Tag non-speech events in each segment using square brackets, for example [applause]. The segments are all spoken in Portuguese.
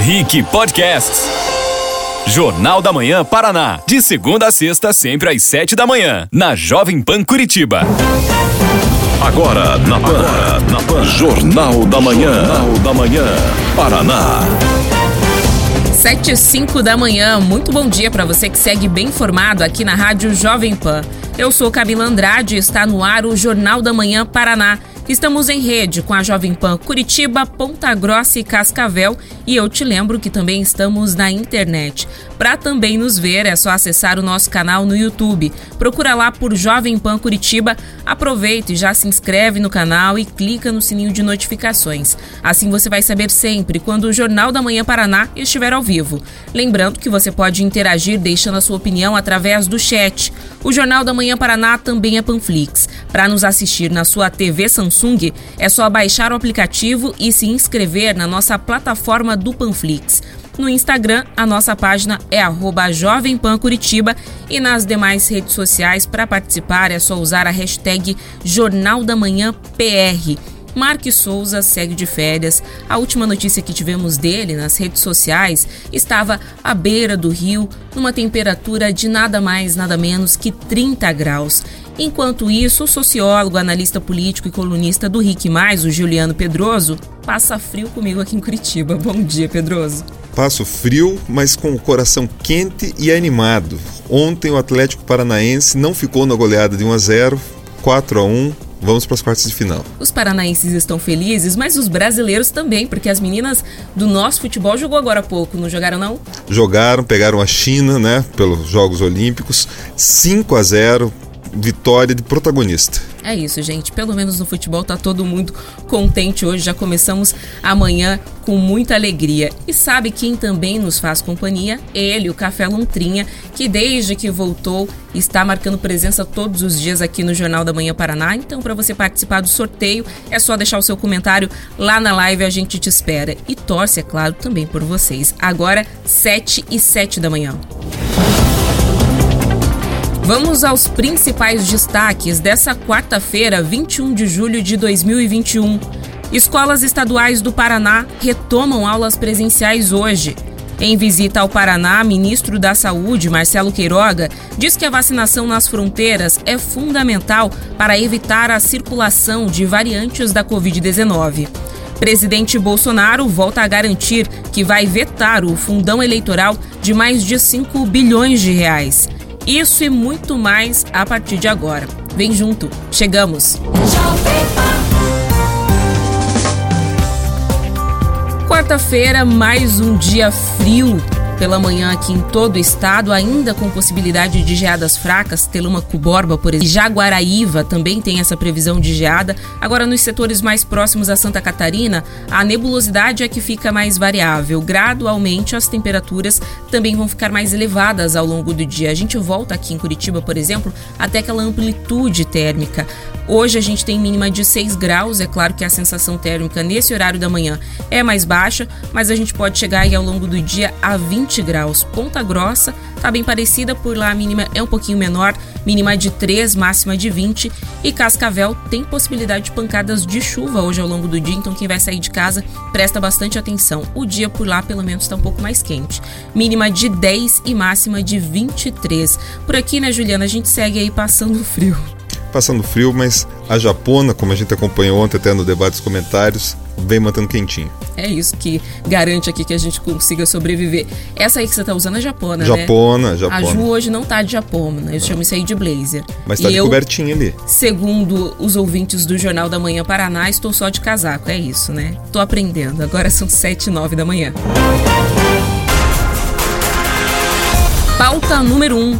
Rick Podcasts. Jornal da Manhã Paraná. De segunda a sexta, sempre às sete da manhã. Na Jovem Pan Curitiba. Agora na Pan. Agora, na Pan. Jornal da Manhã. Jornal da Manhã. Paraná. 7 e 5 da manhã. Muito bom dia para você que segue bem informado aqui na Rádio Jovem Pan. Eu sou Camila Andrade e está no ar o Jornal da Manhã Paraná. Estamos em rede com a Jovem Pan Curitiba, Ponta Grossa e Cascavel e eu te lembro que também estamos na internet. Para também nos ver é só acessar o nosso canal no YouTube. Procura lá por Jovem Pan Curitiba, aproveita e já se inscreve no canal e clica no sininho de notificações. Assim você vai saber sempre quando o Jornal da Manhã Paraná estiver ao vivo. Lembrando que você pode interagir deixando a sua opinião através do chat. O Jornal da Manhã Paraná também é Panflix. Para nos assistir na sua TV Samsung Samsung, é só baixar o aplicativo e se inscrever na nossa plataforma do Panflix. No Instagram, a nossa página é @jovempancuritiba e nas demais redes sociais para participar é só usar a hashtag Jornal da Manhã PR. Souza segue de férias. A última notícia que tivemos dele nas redes sociais estava à beira do rio, numa temperatura de nada mais, nada menos que 30 graus. Enquanto isso, o sociólogo, analista político e colunista do Mais, o Juliano Pedroso, passa frio comigo aqui em Curitiba. Bom dia, Pedroso. Passo frio, mas com o coração quente e animado. Ontem o Atlético Paranaense não ficou na goleada de 1 a 0, 4 a 1, Vamos para as quartas de final. Os paranaenses estão felizes, mas os brasileiros também, porque as meninas do nosso futebol jogou agora há pouco, não jogaram não? Jogaram, pegaram a China, né, pelos Jogos Olímpicos, 5 a 0 vitória de protagonista. É isso, gente. Pelo menos no futebol tá todo mundo contente hoje. Já começamos amanhã com muita alegria. E sabe quem também nos faz companhia? Ele, o Café Lontrinha, que desde que voltou está marcando presença todos os dias aqui no Jornal da Manhã Paraná. Então, para você participar do sorteio, é só deixar o seu comentário lá na live, a gente te espera. E torce, é claro, também por vocês. Agora, 7 e 7 da manhã. Vamos aos principais destaques dessa quarta-feira, 21 de julho de 2021. Escolas estaduais do Paraná retomam aulas presenciais hoje. Em visita ao Paraná, ministro da Saúde, Marcelo Queiroga, diz que a vacinação nas fronteiras é fundamental para evitar a circulação de variantes da Covid-19. Presidente Bolsonaro volta a garantir que vai vetar o fundão eleitoral de mais de 5 bilhões de reais. Isso e muito mais a partir de agora. Vem junto, chegamos! Quarta-feira, mais um dia frio pela manhã aqui em todo o estado, ainda com possibilidade de geadas fracas, Teluma Cuborba, por exemplo. Jaguaraíva também tem essa previsão de geada. Agora, nos setores mais próximos a Santa Catarina, a nebulosidade é que fica mais variável. Gradualmente, as temperaturas também vão ficar mais elevadas ao longo do dia. A gente volta aqui em Curitiba, por exemplo, até aquela amplitude térmica. Hoje a gente tem mínima de 6 graus, é claro que a sensação térmica nesse horário da manhã é mais baixa, mas a gente pode chegar aí ao longo do dia a 20 graus. Ponta Grossa tá bem parecida, por lá a mínima é um pouquinho menor, mínima de 3, máxima de 20. E Cascavel tem possibilidade de pancadas de chuva hoje ao longo do dia, então quem vai sair de casa presta bastante atenção. O dia por lá pelo menos está um pouco mais quente. Mínima de 10 e máxima de 23. Por aqui, né, Juliana, a gente segue aí passando frio passando frio, mas a japona, como a gente acompanhou ontem até no debate dos comentários, vem mantendo quentinho. É isso que garante aqui que a gente consiga sobreviver. Essa aí que você tá usando é japona, japona né? Japona, A Ju hoje não tá de japona, eu chamo isso aí de blazer. Mas tá e de eu, cobertinha ali. Segundo os ouvintes do Jornal da Manhã Paraná, estou só de casaco, é isso, né? Tô aprendendo, agora são sete e nove da manhã. Pauta número 1. Um,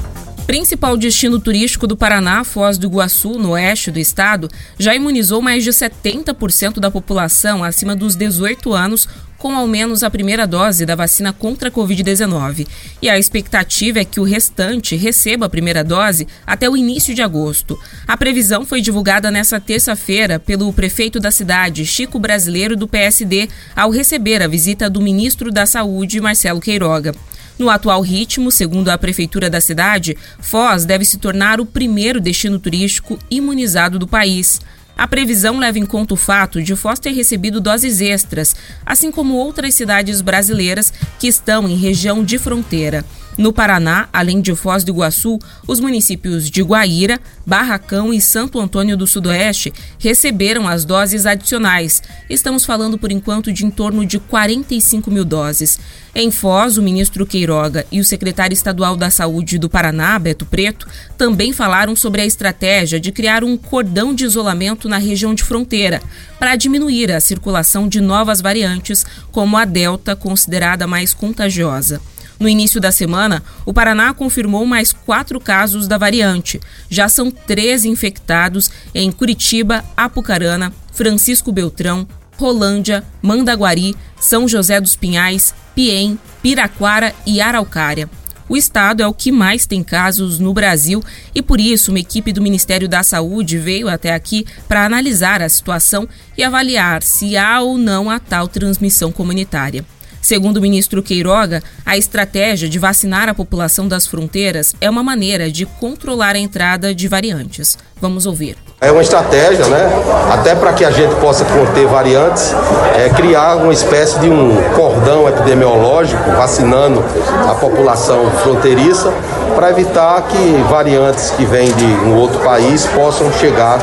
principal destino turístico do Paraná, Foz do Iguaçu, no oeste do estado, já imunizou mais de 70% da população acima dos 18 anos com ao menos a primeira dose da vacina contra a Covid-19. E a expectativa é que o restante receba a primeira dose até o início de agosto. A previsão foi divulgada nesta terça-feira pelo prefeito da cidade, Chico Brasileiro, do PSD, ao receber a visita do ministro da Saúde, Marcelo Queiroga. No atual ritmo, segundo a prefeitura da cidade, Foz deve se tornar o primeiro destino turístico imunizado do país. A previsão leva em conta o fato de Foz ter recebido doses extras, assim como outras cidades brasileiras que estão em região de fronteira. No Paraná, além de Foz do Iguaçu, os municípios de Guaíra, Barracão e Santo Antônio do Sudoeste receberam as doses adicionais. Estamos falando por enquanto de em torno de 45 mil doses. Em Foz, o ministro Queiroga e o secretário estadual da Saúde do Paraná, Beto Preto, também falaram sobre a estratégia de criar um cordão de isolamento na região de fronteira para diminuir a circulação de novas variantes, como a Delta, considerada mais contagiosa. No início da semana, o Paraná confirmou mais quatro casos da variante. Já são três infectados em Curitiba, Apucarana, Francisco Beltrão, Rolândia, Mandaguari, São José dos Pinhais, Piem, Piraquara e Araucária. O estado é o que mais tem casos no Brasil e, por isso, uma equipe do Ministério da Saúde veio até aqui para analisar a situação e avaliar se há ou não a tal transmissão comunitária. Segundo o ministro Queiroga, a estratégia de vacinar a população das fronteiras é uma maneira de controlar a entrada de variantes. Vamos ouvir. É uma estratégia, né? Até para que a gente possa conter variantes, é criar uma espécie de um cordão epidemiológico vacinando a população fronteiriça para evitar que variantes que vêm de um outro país possam chegar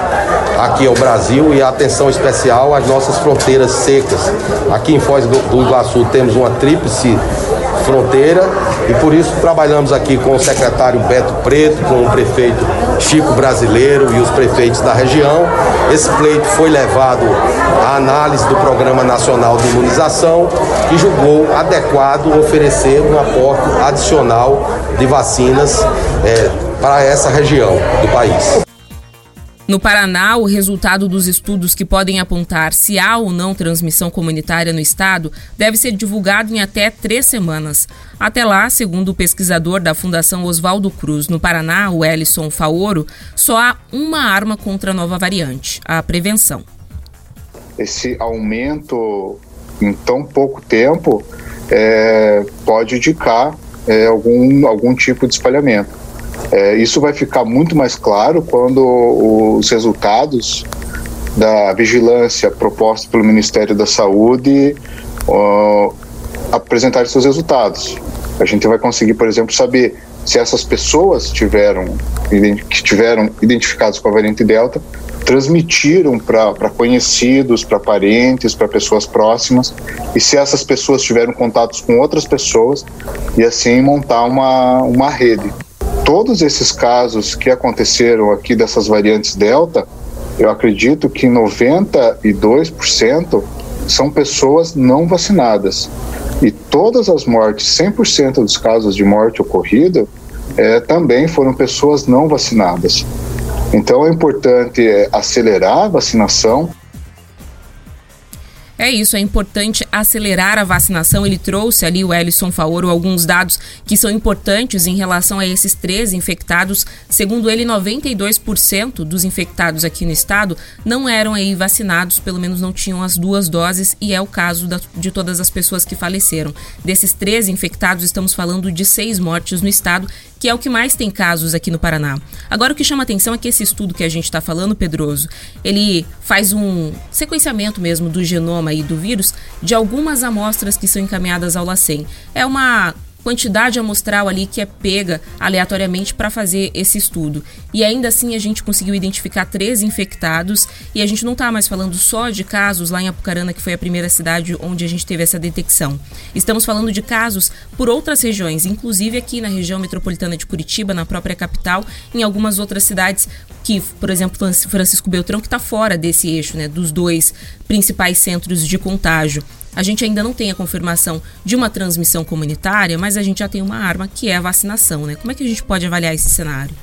aqui ao Brasil e atenção especial às nossas fronteiras secas. Aqui em Foz do Iguaçu temos uma tríplice fronteira e por isso trabalhamos aqui com o secretário Beto Preto, com o prefeito Chico Brasileiro e os prefeitos da região. Esse pleito foi levado à análise do Programa Nacional de Imunização, que julgou adequado oferecer um aporte adicional de vacinas é, para essa região do país. No Paraná, o resultado dos estudos que podem apontar se há ou não transmissão comunitária no estado deve ser divulgado em até três semanas. Até lá, segundo o pesquisador da Fundação Oswaldo Cruz no Paraná, o Ellison Faoro, só há uma arma contra a nova variante: a prevenção. Esse aumento em tão pouco tempo é, pode indicar é, algum, algum tipo de espalhamento. É, isso vai ficar muito mais claro quando os resultados da vigilância proposta pelo Ministério da Saúde uh, apresentarem seus resultados. A gente vai conseguir, por exemplo, saber se essas pessoas tiveram, que tiveram identificados com a variante Delta transmitiram para conhecidos, para parentes, para pessoas próximas, e se essas pessoas tiveram contatos com outras pessoas, e assim montar uma, uma rede todos esses casos que aconteceram aqui dessas variantes Delta, eu acredito que 92% são pessoas não vacinadas. E todas as mortes, 100% dos casos de morte ocorrida, é, também foram pessoas não vacinadas. Então é importante é, acelerar a vacinação. É isso, é importante acelerar a vacinação. Ele trouxe ali, o Ellison Faoro, alguns dados que são importantes em relação a esses três infectados. Segundo ele, 92% dos infectados aqui no estado não eram aí vacinados, pelo menos não tinham as duas doses, e é o caso da, de todas as pessoas que faleceram. Desses três infectados, estamos falando de seis mortes no estado que é o que mais tem casos aqui no Paraná. Agora, o que chama atenção é que esse estudo que a gente está falando, Pedroso, ele faz um sequenciamento mesmo do genoma e do vírus de algumas amostras que são encaminhadas ao LACEN. É uma quantidade amostral ali que é pega aleatoriamente para fazer esse estudo. E ainda assim a gente conseguiu identificar três infectados e a gente não está mais falando só de casos lá em Apucarana, que foi a primeira cidade onde a gente teve essa detecção. Estamos falando de casos por outras regiões, inclusive aqui na região metropolitana de Curitiba, na própria capital, em algumas outras cidades que, por exemplo, Francisco Beltrão, que está fora desse eixo, né, dos dois principais centros de contágio. A gente ainda não tem a confirmação de uma transmissão comunitária, mas a gente já tem uma arma que é a vacinação, né? Como é que a gente pode avaliar esse cenário?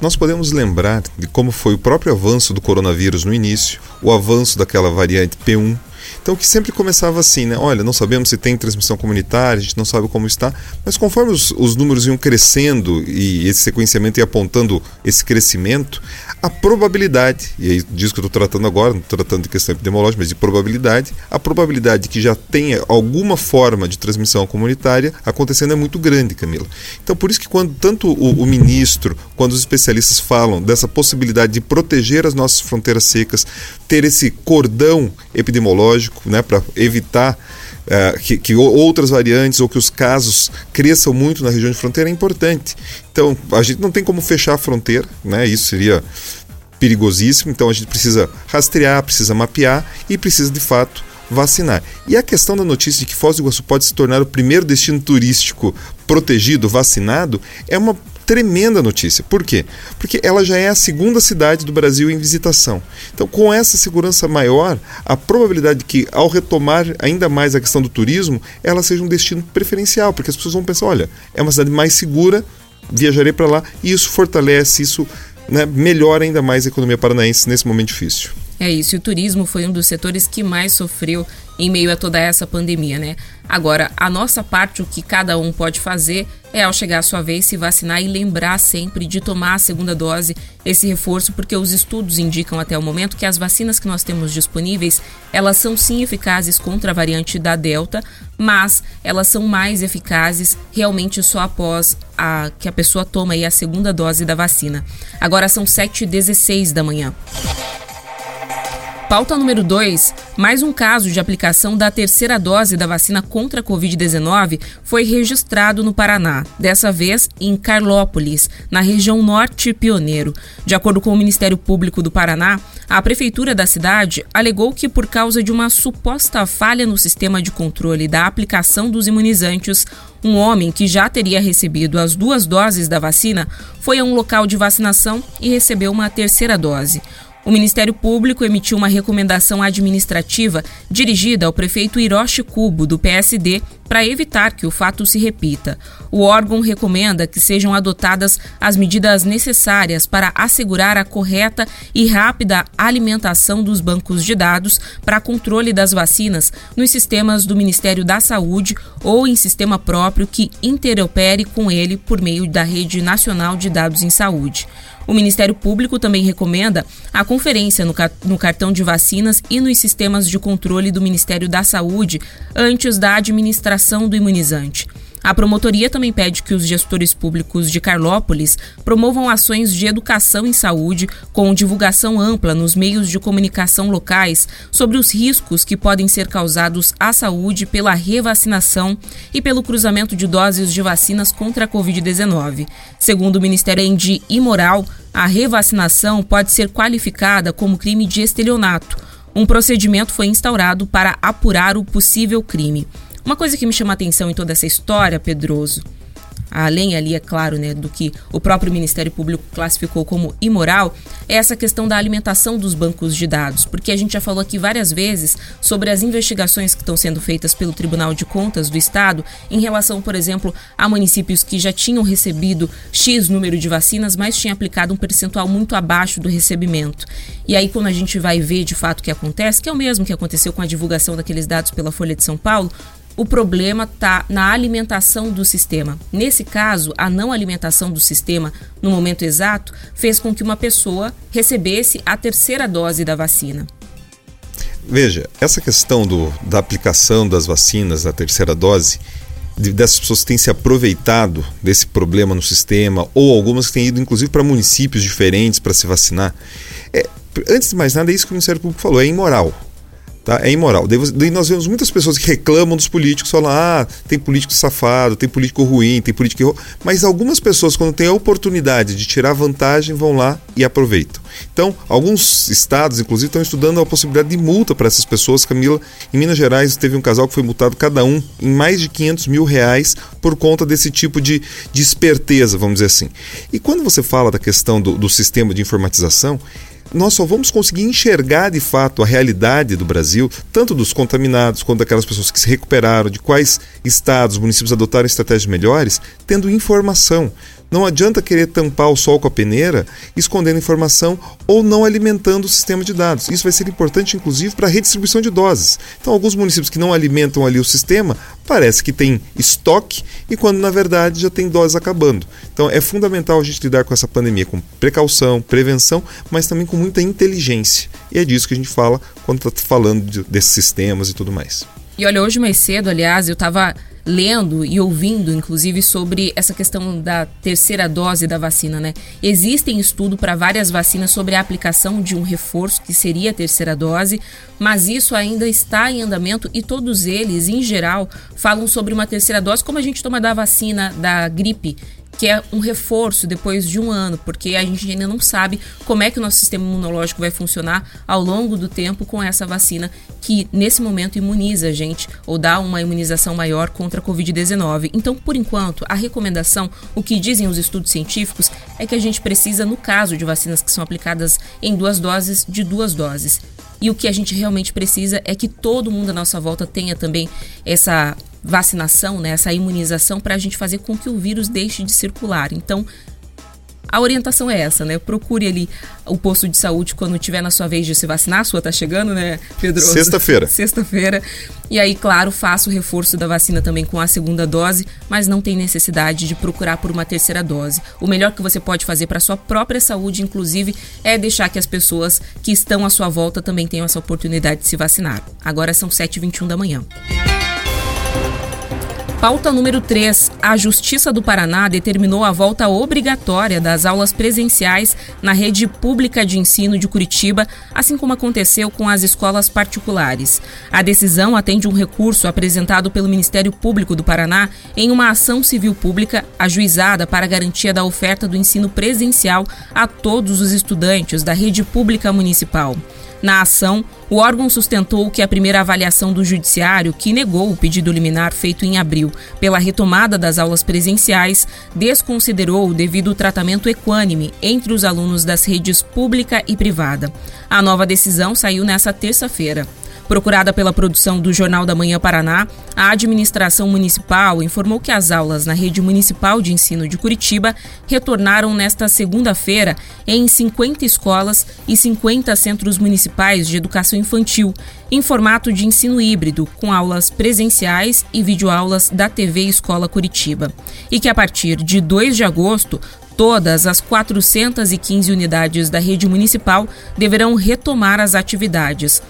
Nós podemos lembrar de como foi o próprio avanço do coronavírus no início, o avanço daquela variante P1, Então que sempre começava assim, né? Olha, não sabemos se tem transmissão comunitária, a gente não sabe como está, mas conforme os, os números iam crescendo e esse sequenciamento ia apontando esse crescimento, a probabilidade, e é disso que eu estou tratando agora, não tratando de questão epidemiológica, mas de probabilidade, a probabilidade que já tenha alguma forma de transmissão comunitária acontecendo é muito grande, Camila. Então, por isso que quando tanto o, o ministro quando os especialistas falam dessa possibilidade de proteger as nossas fronteiras secas, ter esse cordão epidemiológico né, para evitar uh, que, que, outras variantes ou que os casos cresçam muito na região de fronteira é importante. Então, a gente não tem como fechar a fronteira, né, isso seria perigosíssimo, então a gente precisa rastrear, precisa mapear e precisa de fato vacinar. E a questão da notícia de que Foz do Iguaçu pode se tornar o primeiro destino turístico protegido, vacinado, é uma tremenda notícia. Por quê? Porque ela já é a segunda cidade do Brasil em visitação. Então, com essa segurança maior, a probabilidade de que, ao retomar ainda mais a questão do turismo, ela seja um destino preferencial, porque as pessoas vão pensar: olha, é uma cidade mais segura, viajarei para lá, e isso fortalece, isso né, melhora ainda mais a economia paranaense nesse momento difícil. É isso, e o turismo foi um dos setores que mais sofreu em meio a toda essa pandemia, né? Agora, a nossa parte, o que cada um pode fazer é, ao chegar a sua vez, se vacinar e lembrar sempre de tomar a segunda dose, esse reforço, porque os estudos indicam até o momento que as vacinas que nós temos disponíveis, elas são sim eficazes contra a variante da Delta, mas elas são mais eficazes realmente só após a, que a pessoa toma a segunda dose da vacina. Agora são 7h16 da manhã. Pauta número 2. Mais um caso de aplicação da terceira dose da vacina contra a Covid-19 foi registrado no Paraná, dessa vez em Carlópolis, na região norte pioneiro. De acordo com o Ministério Público do Paraná, a prefeitura da cidade alegou que, por causa de uma suposta falha no sistema de controle da aplicação dos imunizantes, um homem que já teria recebido as duas doses da vacina foi a um local de vacinação e recebeu uma terceira dose. O Ministério Público emitiu uma recomendação administrativa dirigida ao prefeito Hiroshi Kubo, do PSD, para evitar que o fato se repita. O órgão recomenda que sejam adotadas as medidas necessárias para assegurar a correta e rápida alimentação dos bancos de dados para controle das vacinas nos sistemas do Ministério da Saúde ou em sistema próprio que interopere com ele por meio da Rede Nacional de Dados em Saúde. O Ministério Público também recomenda a conferência no, no, cartão de vacinas e nos sistemas de controle do Ministério da Saúde antes da administração do imunizante. A promotoria também pede que os gestores públicos de Carlópolis promovam ações de educação em saúde com divulgação ampla nos meios de comunicação locais sobre os riscos que podem ser causados à saúde pela revacinação e pelo cruzamento de doses de vacinas contra a Covid-19. Segundo o Ministério Endi Imoral, a revacinação pode ser qualificada como crime de estelionato. Um procedimento foi instaurado para apurar o possível crime. Uma coisa que me chama a atenção em toda essa história, Pedroso, além ali, é claro, né, do que o próprio Ministério Público classificou como imoral, é essa questão da alimentação dos bancos de dados, porque a gente já falou aqui várias vezes sobre as investigações que estão sendo feitas pelo Tribunal de Contas do Estado em relação, por exemplo, a municípios que já tinham recebido X número de vacinas, mas tinham aplicado um percentual muito abaixo do recebimento. E aí, quando a gente vai ver de fato o que acontece, que é o mesmo que aconteceu com a divulgação daqueles dados pela Folha de São Paulo, o problema está na alimentação do sistema. Nesse caso, a não alimentação do sistema no momento exato fez com que uma pessoa recebesse a terceira dose da vacina. Veja, essa questão do, da aplicação das vacinas da terceira dose, de, dessas pessoas que têm se aproveitado desse problema no sistema, ou algumas que têm ido inclusive para municípios diferentes para se vacinar, é, antes de mais nada, é isso que o Ministério Público falou, é imoral. Tá? É imoral. Daí nós vemos muitas pessoas que reclamam dos políticos, falam: ah, tem político safado, tem político ruim, tem político. Mas algumas pessoas, quando têm a oportunidade de tirar vantagem, vão lá e aproveitam. Então, alguns estados, inclusive, estão estudando a possibilidade de multa para essas pessoas. Camila, em Minas Gerais, teve um casal que foi multado cada um em mais de 500 mil reais por conta desse tipo de, de esperteza, vamos dizer assim. E quando você fala da questão do, do sistema de informatização, nós só vamos conseguir enxergar de fato a realidade do Brasil, tanto dos contaminados quanto daquelas pessoas que se recuperaram, de quais estados, municípios adotaram estratégias melhores, tendo informação. Não adianta querer tampar o sol com a peneira, escondendo informação ou não alimentando o sistema de dados. Isso vai ser importante, inclusive, para a redistribuição de doses. Então, alguns municípios que não alimentam ali o sistema, parece que tem estoque e quando na verdade já tem doses acabando. Então, é fundamental a gente lidar com essa pandemia com precaução, prevenção, mas também com muita inteligência. E é disso que a gente fala quando está falando de, desses sistemas e tudo mais. E olha, hoje mais cedo, aliás, eu estava lendo e ouvindo, inclusive, sobre essa questão da terceira dose da vacina, né? Existem estudo para várias vacinas sobre a aplicação de um reforço, que seria a terceira dose, mas isso ainda está em andamento e todos eles, em geral, falam sobre uma terceira dose, como a gente toma da vacina da gripe, que é um reforço depois de um ano, porque a gente ainda não sabe como é que o nosso sistema imunológico vai funcionar ao longo do tempo com essa vacina que nesse momento imuniza a gente ou dá uma imunização maior contra a Covid-19. Então, por enquanto, a recomendação, o que dizem os estudos científicos, é que a gente precisa, no caso de vacinas que são aplicadas em duas doses, de duas doses. E o que a gente realmente precisa é que todo mundo à nossa volta tenha também essa vacinação, né, essa imunização, para a gente fazer com que o vírus deixe de circular. Então, a orientação é essa, né? Procure ali o posto de saúde quando tiver na sua vez de se vacinar. A sua tá chegando, né, Pedro? Sexta-feira. Sexta-feira. E aí, claro, faça o reforço da vacina também com a segunda dose, mas não tem necessidade de procurar por uma terceira dose. O melhor que você pode fazer para sua própria saúde, inclusive, é deixar que as pessoas que estão à sua volta também tenham essa oportunidade de se vacinar. Agora são 7h21 da manhã. Pauta número 3. A Justiça do Paraná determinou a volta obrigatória das aulas presenciais na rede pública de ensino de Curitiba, assim como aconteceu com as escolas particulares. A decisão atende um recurso apresentado pelo Ministério Público do Paraná em uma ação civil pública ajuizada para garantia da oferta do ensino presencial a todos os estudantes da rede pública municipal. Na ação, o órgão sustentou que a primeira avaliação do Judiciário, que negou o pedido liminar feito em abril pela retomada das aulas presenciais, desconsiderou o devido tratamento equânime entre os alunos das redes pública e privada. A nova decisão saiu nesta terça-feira. Procurada pela produção do Jornal da Manhã Paraná, a administração municipal informou que as aulas na rede municipal de ensino de Curitiba retornaram nesta segunda-feira em 50 escolas e 50 centros municipais de educação infantil, em formato de ensino híbrido, com aulas presenciais e videoaulas da TV Escola Curitiba. E que a partir de 2 de agosto, Todas as 415 unidades da rede municipal deverão retomar as atividades.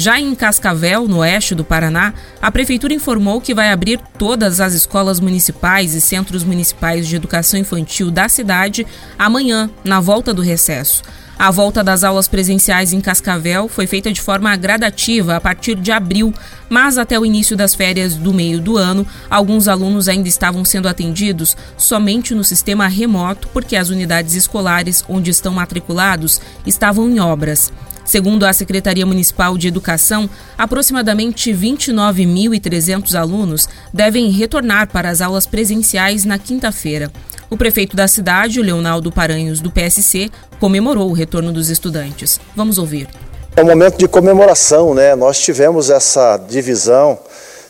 Já em Cascavel, no oeste do Paraná, a prefeitura informou que vai abrir todas as escolas municipais e centros municipais de educação infantil da cidade amanhã, na volta do recesso. A volta das aulas presenciais em Cascavel foi feita de forma gradativa a partir de abril, mas até o início das férias do meio do ano, alguns alunos ainda estavam sendo atendidos somente no sistema remoto porque as unidades escolares onde estão matriculados estavam em obras. Segundo a Secretaria Municipal de Educação, aproximadamente 29.300 alunos devem retornar para as aulas presenciais na quinta-feira. O prefeito da cidade, Leonardo Paranhos, do PSC, comemorou o retorno dos estudantes. Vamos ouvir. É um momento de comemoração, né? Nós tivemos essa divisão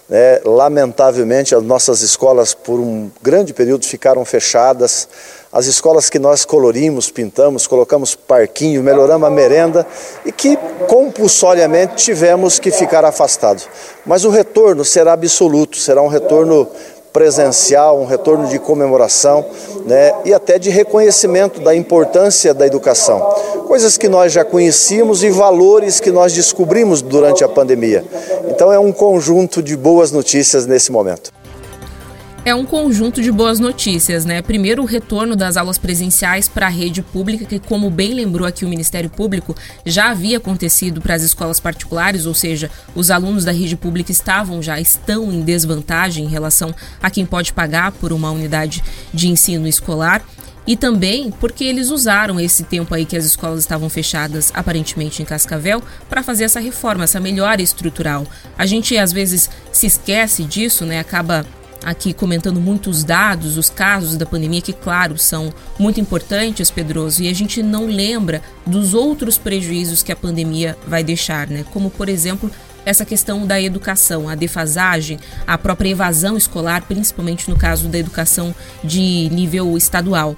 né? Lamentavelmente, as nossas escolas, por um grande período, ficaram fechadas. As escolas que nós colorimos, pintamos, colocamos parquinho, melhoramos a merenda e que compulsoriamente tivemos que ficar afastados. Mas o retorno será absoluto, será um retorno presencial, um retorno de comemoração né, e até de reconhecimento da importância da educação. Coisas que nós já conhecíamos e valores que nós descobrimos durante a pandemia. Então é um conjunto de boas notícias nesse momento é um conjunto de boas notícias, né? Primeiro, o retorno das aulas presenciais para a rede pública, que, como bem lembrou aqui o Ministério Público, já havia acontecido para as escolas particulares, ou seja, os alunos da rede pública estavam já estão em desvantagem em relação a quem pode pagar por uma unidade de ensino escolar e também porque eles usaram esse tempo aí que as escolas estavam fechadas, aparentemente em Cascavel, para fazer essa reforma, essa melhora estrutural. A gente às vezes se esquece disso, né? Acaba aqui comentando muitos dados, os casos da pandemia, que, claro, são muito importantes, Pedroso, e a gente não lembra dos outros prejuízos que a pandemia vai deixar, né? Como, por exemplo, essa questão da educação, a defasagem, a própria evasão escolar, principalmente no caso da educação de nível estadual.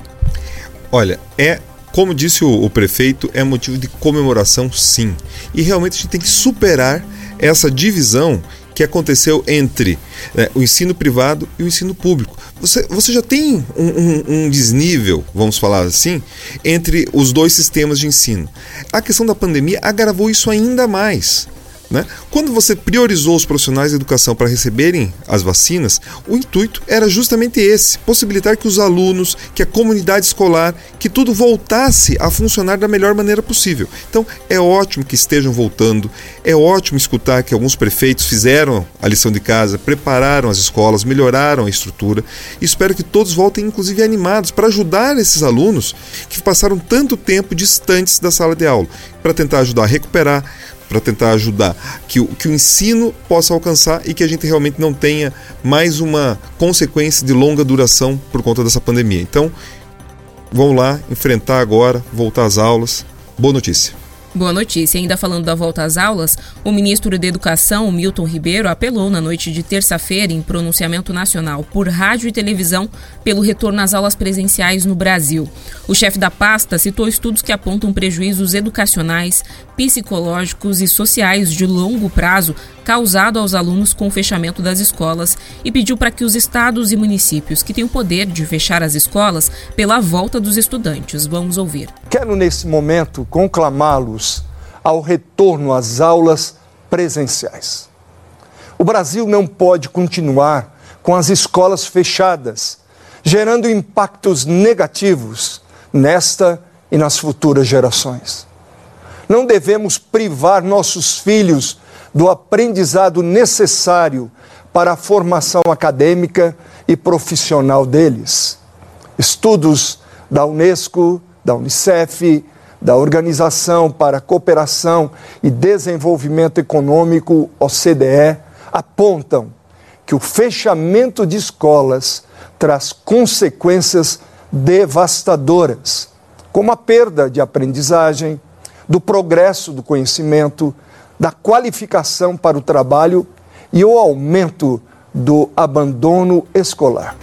Olha, é Como disse o, o prefeito, é motivo de comemoração, sim. E realmente a gente tem que superar essa divisão que aconteceu entre né, o ensino privado e o ensino público. Você, você já tem um, um, um, desnível, vamos falar assim, entre os dois sistemas de ensino. A questão da pandemia agravou isso ainda mais. Né? Quando você priorizou os profissionais de educação para receberem as vacinas, o intuito era justamente esse: possibilitar que os alunos, que a comunidade escolar, que tudo voltasse a funcionar da melhor maneira possível. Então, é ótimo que estejam voltando, é ótimo escutar que alguns prefeitos fizeram a lição de casa, prepararam as escolas, melhoraram a estrutura. Espero que todos voltem, inclusive, animados para ajudar esses alunos que passaram tanto tempo distantes da sala de aula, para tentar ajudar a recuperar para tentar ajudar que o, que o ensino possa alcançar e que a gente realmente não tenha mais uma consequência de longa duração por conta dessa pandemia. Então, vamos lá enfrentar agora, voltar às aulas. Boa notícia. Boa notícia. Ainda falando da volta às aulas, o ministro da Educação, Milton Ribeiro, apelou na noite de terça-feira, em pronunciamento nacional por rádio e televisão, pelo retorno às aulas presenciais no Brasil. O chefe da pasta citou estudos que apontam prejuízos educacionais, psicológicos e sociais de longo prazo causado aos alunos com o fechamento das escolas e pediu para que os estados e municípios que têm o poder de fechar as escolas pela volta dos estudantes. Vamos ouvir. Quero, nesse momento, conclamá-los ao retorno às aulas presenciais. O Brasil não pode continuar com as escolas fechadas, gerando impactos negativos nesta e nas futuras gerações. Não devemos privar nossos filhos do aprendizado necessário para a formação acadêmica e profissional deles. Estudos da Unesco, da Unicef, da Organização para a Cooperação e Desenvolvimento Econômico, OCDE, apontam que o fechamento de escolas traz consequências devastadoras, como a perda de aprendizagem, do progresso do conhecimento, da qualificação para o trabalho e o aumento do abandono escolar.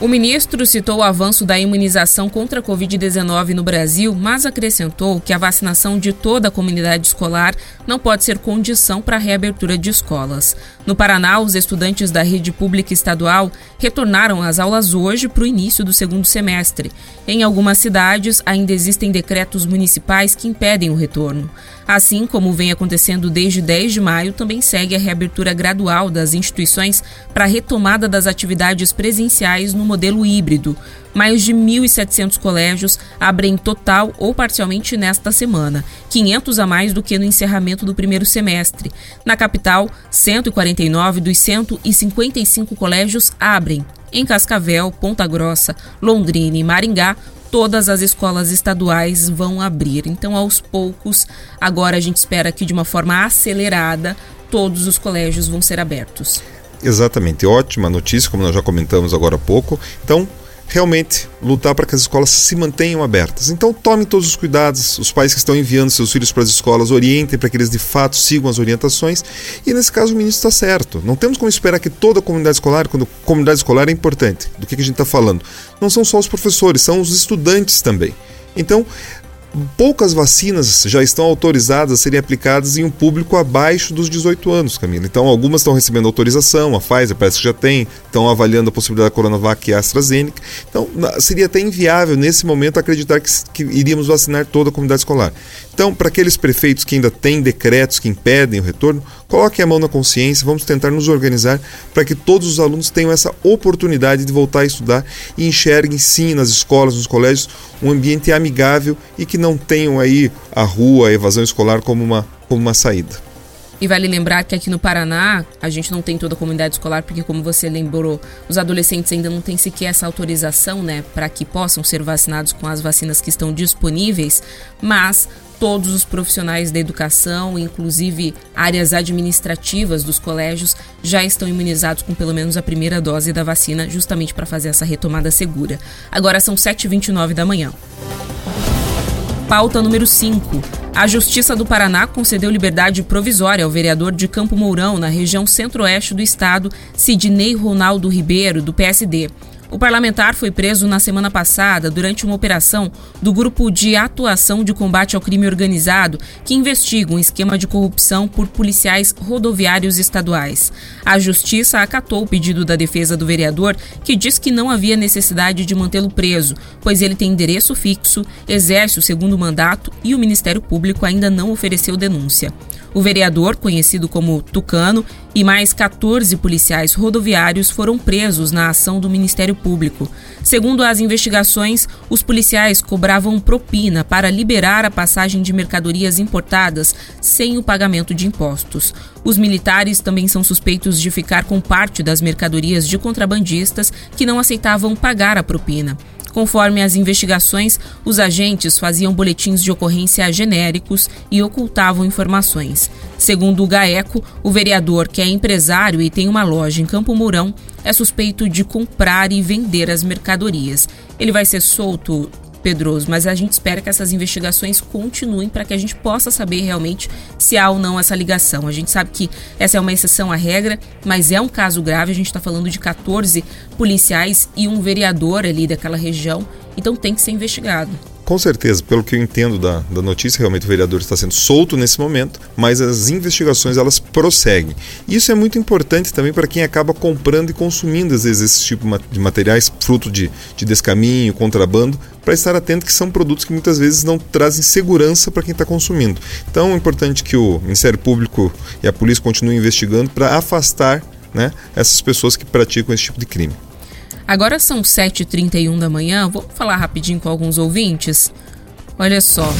O ministro citou o avanço da imunização contra a Covid-19 no Brasil, mas acrescentou que a vacinação de toda a comunidade escolar não pode ser condição para a reabertura de escolas. No Paraná, os estudantes da rede pública estadual retornaram às aulas hoje para o início do segundo semestre. Em algumas cidades, ainda existem decretos municipais que impedem o retorno. Assim como vem acontecendo desde 10 de maio, também segue a reabertura gradual das instituições para a retomada das atividades presenciais no modelo híbrido. Mais de 1.700 colégios abrem total ou parcialmente nesta semana, 500 a mais do que no encerramento do primeiro semestre. Na capital, 149 dos 155 colégios abrem. Em Cascavel, Ponta Grossa, Londrina e Maringá, todas as escolas estaduais vão abrir. Então, aos poucos, agora a gente espera que de uma forma acelerada todos os colégios vão ser abertos. Exatamente, ótima notícia, como nós já comentamos agora há pouco. Então, realmente lutar para que as escolas se mantenham abertas. Então tomem todos os cuidados, os pais que estão enviando seus filhos para as escolas orientem para que eles de fato sigam as orientações e nesse caso o ministro está certo. Não temos como esperar que toda a comunidade escolar, quando comunidade escolar é importante, do que, que a gente está falando, não são só os professores, são os estudantes também. Então, poucas vacinas já estão autorizadas a serem aplicadas em um público abaixo dos 18 anos, Camila. Então, algumas estão recebendo autorização, a Pfizer parece que já tem, estão avaliando a possibilidade da Coronavac e AstraZeneca. Então, seria até inviável, nesse momento, acreditar que, que iríamos vacinar toda a comunidade escolar. Então, para aqueles prefeitos que ainda têm decretos que impedem o retorno, coloquem a mão na consciência, vamos tentar nos organizar para que todos os alunos tenham essa oportunidade de voltar a estudar e enxerguem sim nas escolas, nos colégios, um ambiente amigável e que não tenham aí a rua, a evasão escolar como uma, como uma saída. E vale lembrar que aqui no Paraná a gente não tem toda a comunidade escolar, porque, como você lembrou, os adolescentes ainda não têm sequer essa autorização, né, para que possam ser vacinados com as vacinas que estão disponíveis. Mas todos os profissionais da educação, inclusive áreas administrativas dos colégios, já estão imunizados com pelo menos a primeira dose da vacina, justamente para fazer essa retomada segura. Agora são 7h29 da manhã. Pauta número 5. A Justiça do Paraná concedeu liberdade provisória ao vereador de Campo Mourão, na região centro-oeste do estado, Sidney Ronaldo Ribeiro, do PSD. O parlamentar foi preso na semana passada durante uma operação do Grupo de Atuação de Combate ao Crime Organizado, que investiga um esquema de corrupção por policiais rodoviários estaduais. A Justiça acatou o pedido da defesa do vereador, que diz que não havia necessidade de mantê-lo preso, pois ele tem endereço fixo, exerce o segundo mandato e o Ministério Público ainda não ofereceu denúncia. O vereador, conhecido como Tucano, e mais 14 policiais rodoviários foram presos na ação do Ministério Público. Segundo as investigações, os policiais cobravam propina para liberar a passagem de mercadorias importadas sem o pagamento de impostos. Os militares também são suspeitos de ficar com parte das mercadorias de contrabandistas que não aceitavam pagar a propina. Conforme as investigações, os agentes faziam boletins de ocorrência genéricos e ocultavam informações. Segundo o GAECO, o vereador, que é empresário e tem uma loja em Campo Mourão, é suspeito de comprar e vender as mercadorias. Ele vai ser solto Pedroso, mas a gente espera que essas investigações continuem para que a gente possa saber realmente se há ou não essa ligação. A gente sabe que essa é uma exceção à regra, mas é um caso grave. A gente está falando de 14 policiais e um vereador ali daquela região, então tem que ser investigado. Com certeza, pelo que eu entendo da, da notícia, realmente o vereador está sendo solto nesse momento, mas as investigações elas prosseguem. Isso é muito importante também para quem acaba comprando e consumindo às vezes esse tipo de materiais, fruto de, de descaminho, contrabando, para estar atento que são produtos que muitas vezes não trazem segurança para quem está consumindo. Então é importante que o Ministério Público e a polícia continuem investigando para afastar né, essas pessoas que praticam esse tipo de crime. Agora são 7h31 da manhã, vou falar rapidinho com alguns ouvintes. Olha só.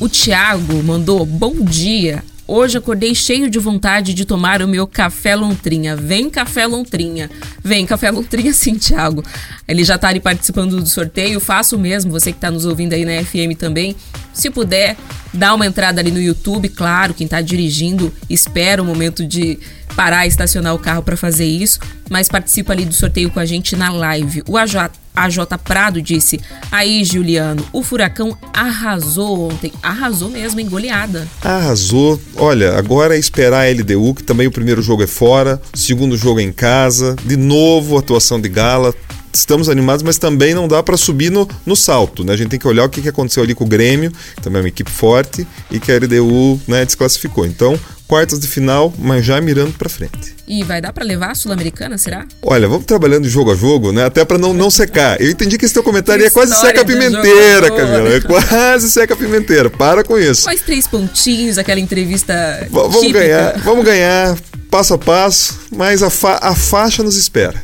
O Tiago mandou bom dia. Hoje acordei cheio de vontade de tomar o meu café lontrinha. Vem café lontrinha. Vem café lontrinha [laughs] sim, Thiago. Ele já está ali participando do sorteio. Faça o mesmo, você que está nos ouvindo aí na FM também. Se puder, dá uma entrada ali no YouTube, claro, quem está dirigindo, espera o momento de parar e estacionar o carro para fazer isso, mas participa ali do sorteio com a gente na live. O AJ, AJ Prado disse: Aí, Juliano, o furacão arrasou ontem. Arrasou mesmo, em goleada. Arrasou. Olha, agora é esperar a LDU, que também o primeiro jogo é fora, segundo jogo é em casa. De novo, atuação de gala estamos animados, mas também não dá para subir no, no salto. Né? A gente tem que olhar o que, que aconteceu ali com o Grêmio, que também é uma equipe forte, e que a LDU né, desclassificou. Então, quartas de final, mas já mirando para frente. E vai dar para levar a Sul-Americana, será? Olha, vamos trabalhando de jogo a jogo, né? Até para não, não secar. Eu entendi que esse teu comentário é quase seca pimenteira, Camila. É quase seca pimenteira. Para com isso. Mais três pontinhos, aquela entrevista. V vamos típica. ganhar, vamos ganhar passo a passo, mas a, fa a faixa nos espera.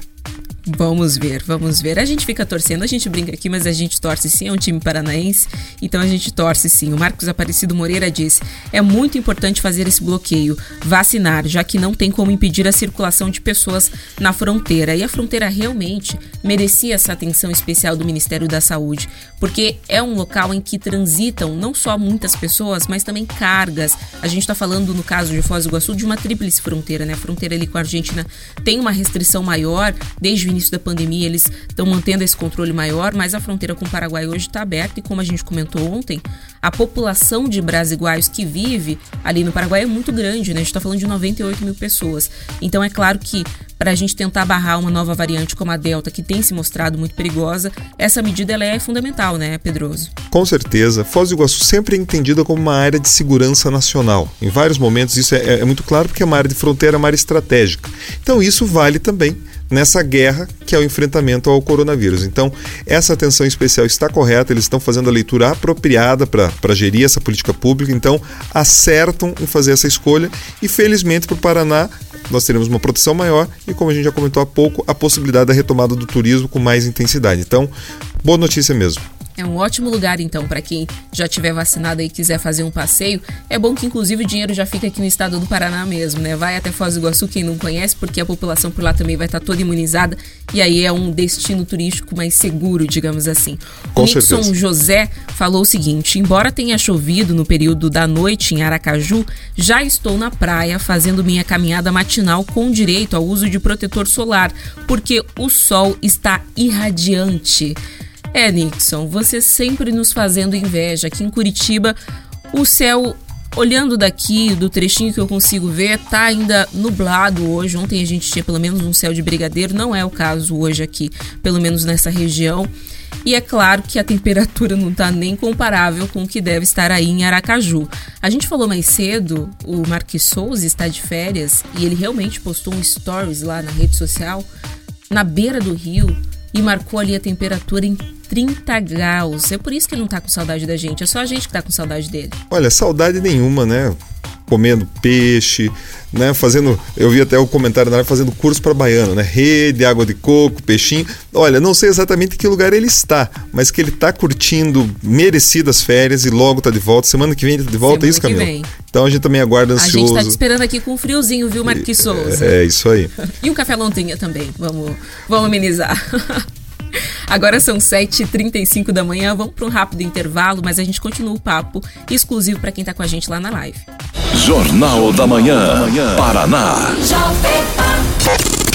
Vamos ver, vamos ver. A gente fica torcendo, a gente brinca aqui, mas a gente torce sim, é um time paranaense, então a gente torce sim. O Marcos Aparecido Moreira disse: é muito importante fazer esse bloqueio, vacinar, já que não tem como impedir a circulação de pessoas na fronteira. E a fronteira realmente merecia essa atenção especial do Ministério da Saúde, porque é um local em que transitam não só muitas pessoas, mas também cargas. A gente está falando, no caso de Foz do Iguaçu, de uma tríplice fronteira, né? A fronteira ali com a Argentina tem uma restrição maior desde o início da pandemia, eles estão mantendo esse controle maior, mas a fronteira com o Paraguai hoje está aberta e, como a gente comentou ontem, a população de brasileiros que vive ali no Paraguai é muito grande, né? A gente está falando de 98 mil pessoas. Então, é claro que para a gente tentar barrar uma nova variante como a Delta, que tem se mostrado muito perigosa, essa medida ela é fundamental, né, Pedroso? Com certeza. Foz do Iguaçu sempre é entendida como uma área de segurança nacional. Em vários momentos isso é, é muito claro porque é uma área de fronteira, uma área estratégica. Então isso vale também nessa guerra que é o enfrentamento ao coronavírus. Então, essa atenção especial está correta, eles estão fazendo a leitura apropriada para gerir essa política pública, então acertam em fazer essa escolha e, felizmente, para o Paraná, nós teremos uma proteção maior e, como a gente já comentou há pouco, a possibilidade da retomada do turismo com mais intensidade. Então, boa notícia mesmo. É um ótimo lugar, então, para quem já tiver vacinado e quiser fazer um passeio. É bom que, inclusive, o dinheiro já fica aqui no estado do Paraná mesmo, né? Vai até Foz do Iguaçu, quem não conhece, porque a população por lá também vai estar toda imunizada. E aí é um destino turístico mais seguro, digamos assim. Com o Nixon José falou o seguinte: embora tenha chovido no período da noite em Aracaju, já estou na praia fazendo minha caminhada matinal com direito ao uso de protetor solar, porque o sol está irradiante. É, Nixon, você sempre nos fazendo inveja. Aqui em Curitiba, o céu Olhando daqui, do trechinho que eu consigo ver, tá ainda nublado hoje. Ontem a gente tinha pelo menos um céu de brigadeiro, não é o caso hoje aqui, pelo menos nessa região. E é claro que a temperatura não está nem comparável com o que deve estar aí em Aracaju. A gente falou mais cedo, o Marquis Souza está de férias e ele realmente postou um stories lá na rede social, na beira do rio, e marcou ali a temperatura em 30 graus. É por isso que ele não tá com saudade da gente, é só a gente que tá com saudade dele. Olha, saudade nenhuma, né? comendo peixe, né? Fazendo, eu vi até o comentário na área fazendo curso para baiano, né? Rede, água de coco, peixinho. Olha, não sei exatamente em que lugar ele está, mas que ele está curtindo merecidas férias e logo está de volta. Semana que vem ele tá de volta, Semana é isso, Camila? Vem. Então a gente também aguarda ansioso. A gente está te esperando aqui com um friozinho, viu, Marquinhos Souza? É, é isso aí. [laughs] e um café lontinha também, vamos, vamos amenizar. [laughs] Agora são 7h35 da manhã, vamos para um rápido intervalo, mas a gente continua o papo exclusivo para quem está com a gente lá na live. Jornal da Manhã, Paraná. Jovem Pan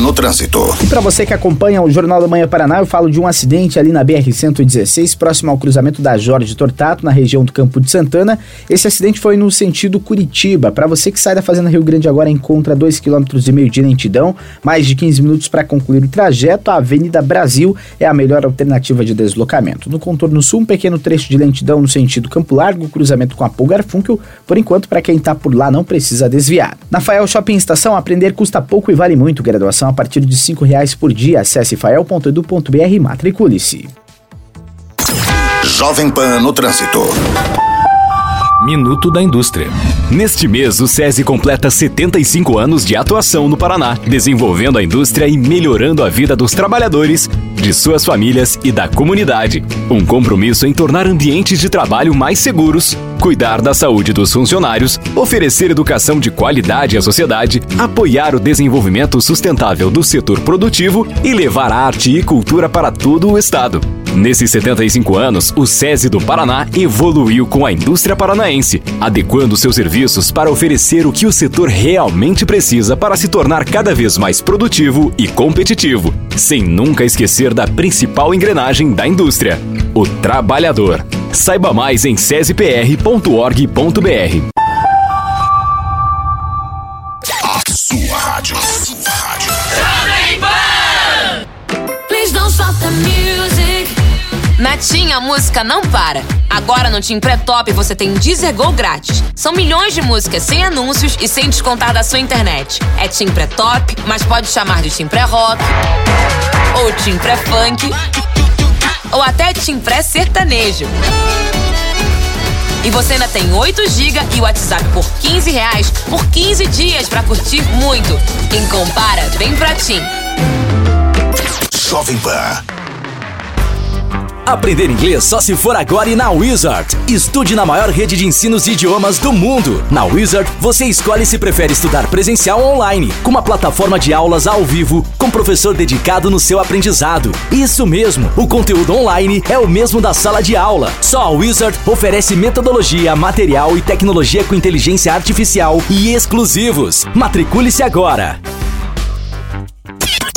no Trânsito. E para você que acompanha o Jornal da Manhã Paraná, eu falo de um acidente ali na BR-116, próximo ao cruzamento da Jorge Tortato, na região do Campo de Santana. Esse acidente foi no sentido Curitiba. Para você que sai da Fazenda Rio Grande agora, encontra 2,5 km de lentidão, mais de 15 minutos para concluir o trajeto. A Avenida Brasil é a melhor alternativa de deslocamento. No contorno sul, um pequeno trecho de lentidão no sentido Campo Largo, cruzamento com a Pulgar Funkel. Por enquanto, para quem está por lá, não precisa desviar. Na Fael Shopping Estação, aprender custa pouco e vale muito muito. Graduação a partir de R$ reais por dia. Acesse fael.edu.br e matricule-se. Jovem Pan no Trânsito. Minuto da Indústria. Neste mês, o SESI completa 75 anos de atuação no Paraná, desenvolvendo a indústria e melhorando a vida dos trabalhadores, de suas famílias e da comunidade. Um compromisso em tornar ambientes de trabalho mais seguros, cuidar da saúde dos funcionários, oferecer educação de qualidade à sociedade, apoiar o desenvolvimento sustentável do setor produtivo e levar arte e cultura para todo o estado. Nesses 75 anos, o SESI do Paraná evoluiu com a indústria paranaense, adequando seus serviços para oferecer o que o setor realmente precisa para se tornar cada vez mais produtivo e competitivo, sem nunca esquecer da principal engrenagem da indústria: o trabalhador. Saiba mais em sesipr.org.br. A sua rádio. Sua rádio. Please don't stop the music. Na TIM, a música não para. Agora no TIM Pré-Top você tem Deezer Go grátis. São milhões de músicas sem anúncios e sem descontar da sua internet. É TIM Pré-Top, mas pode chamar de TIM Pré-Rock, ou TIM Pré-Funk, ou até TIM Pré-Sertanejo. E você ainda tem 8 GB e WhatsApp por 15 reais por 15 dias para curtir muito. Quem compara, vem pra TIM. Jovem Pan. Aprender inglês só se for agora e na Wizard. Estude na maior rede de ensinos de idiomas do mundo. Na Wizard, você escolhe se prefere estudar presencial ou online, com uma plataforma de aulas ao vivo, com professor dedicado no seu aprendizado. Isso mesmo, o conteúdo online é o mesmo da sala de aula. Só a Wizard oferece metodologia, material e tecnologia com inteligência artificial e exclusivos. Matricule-se agora.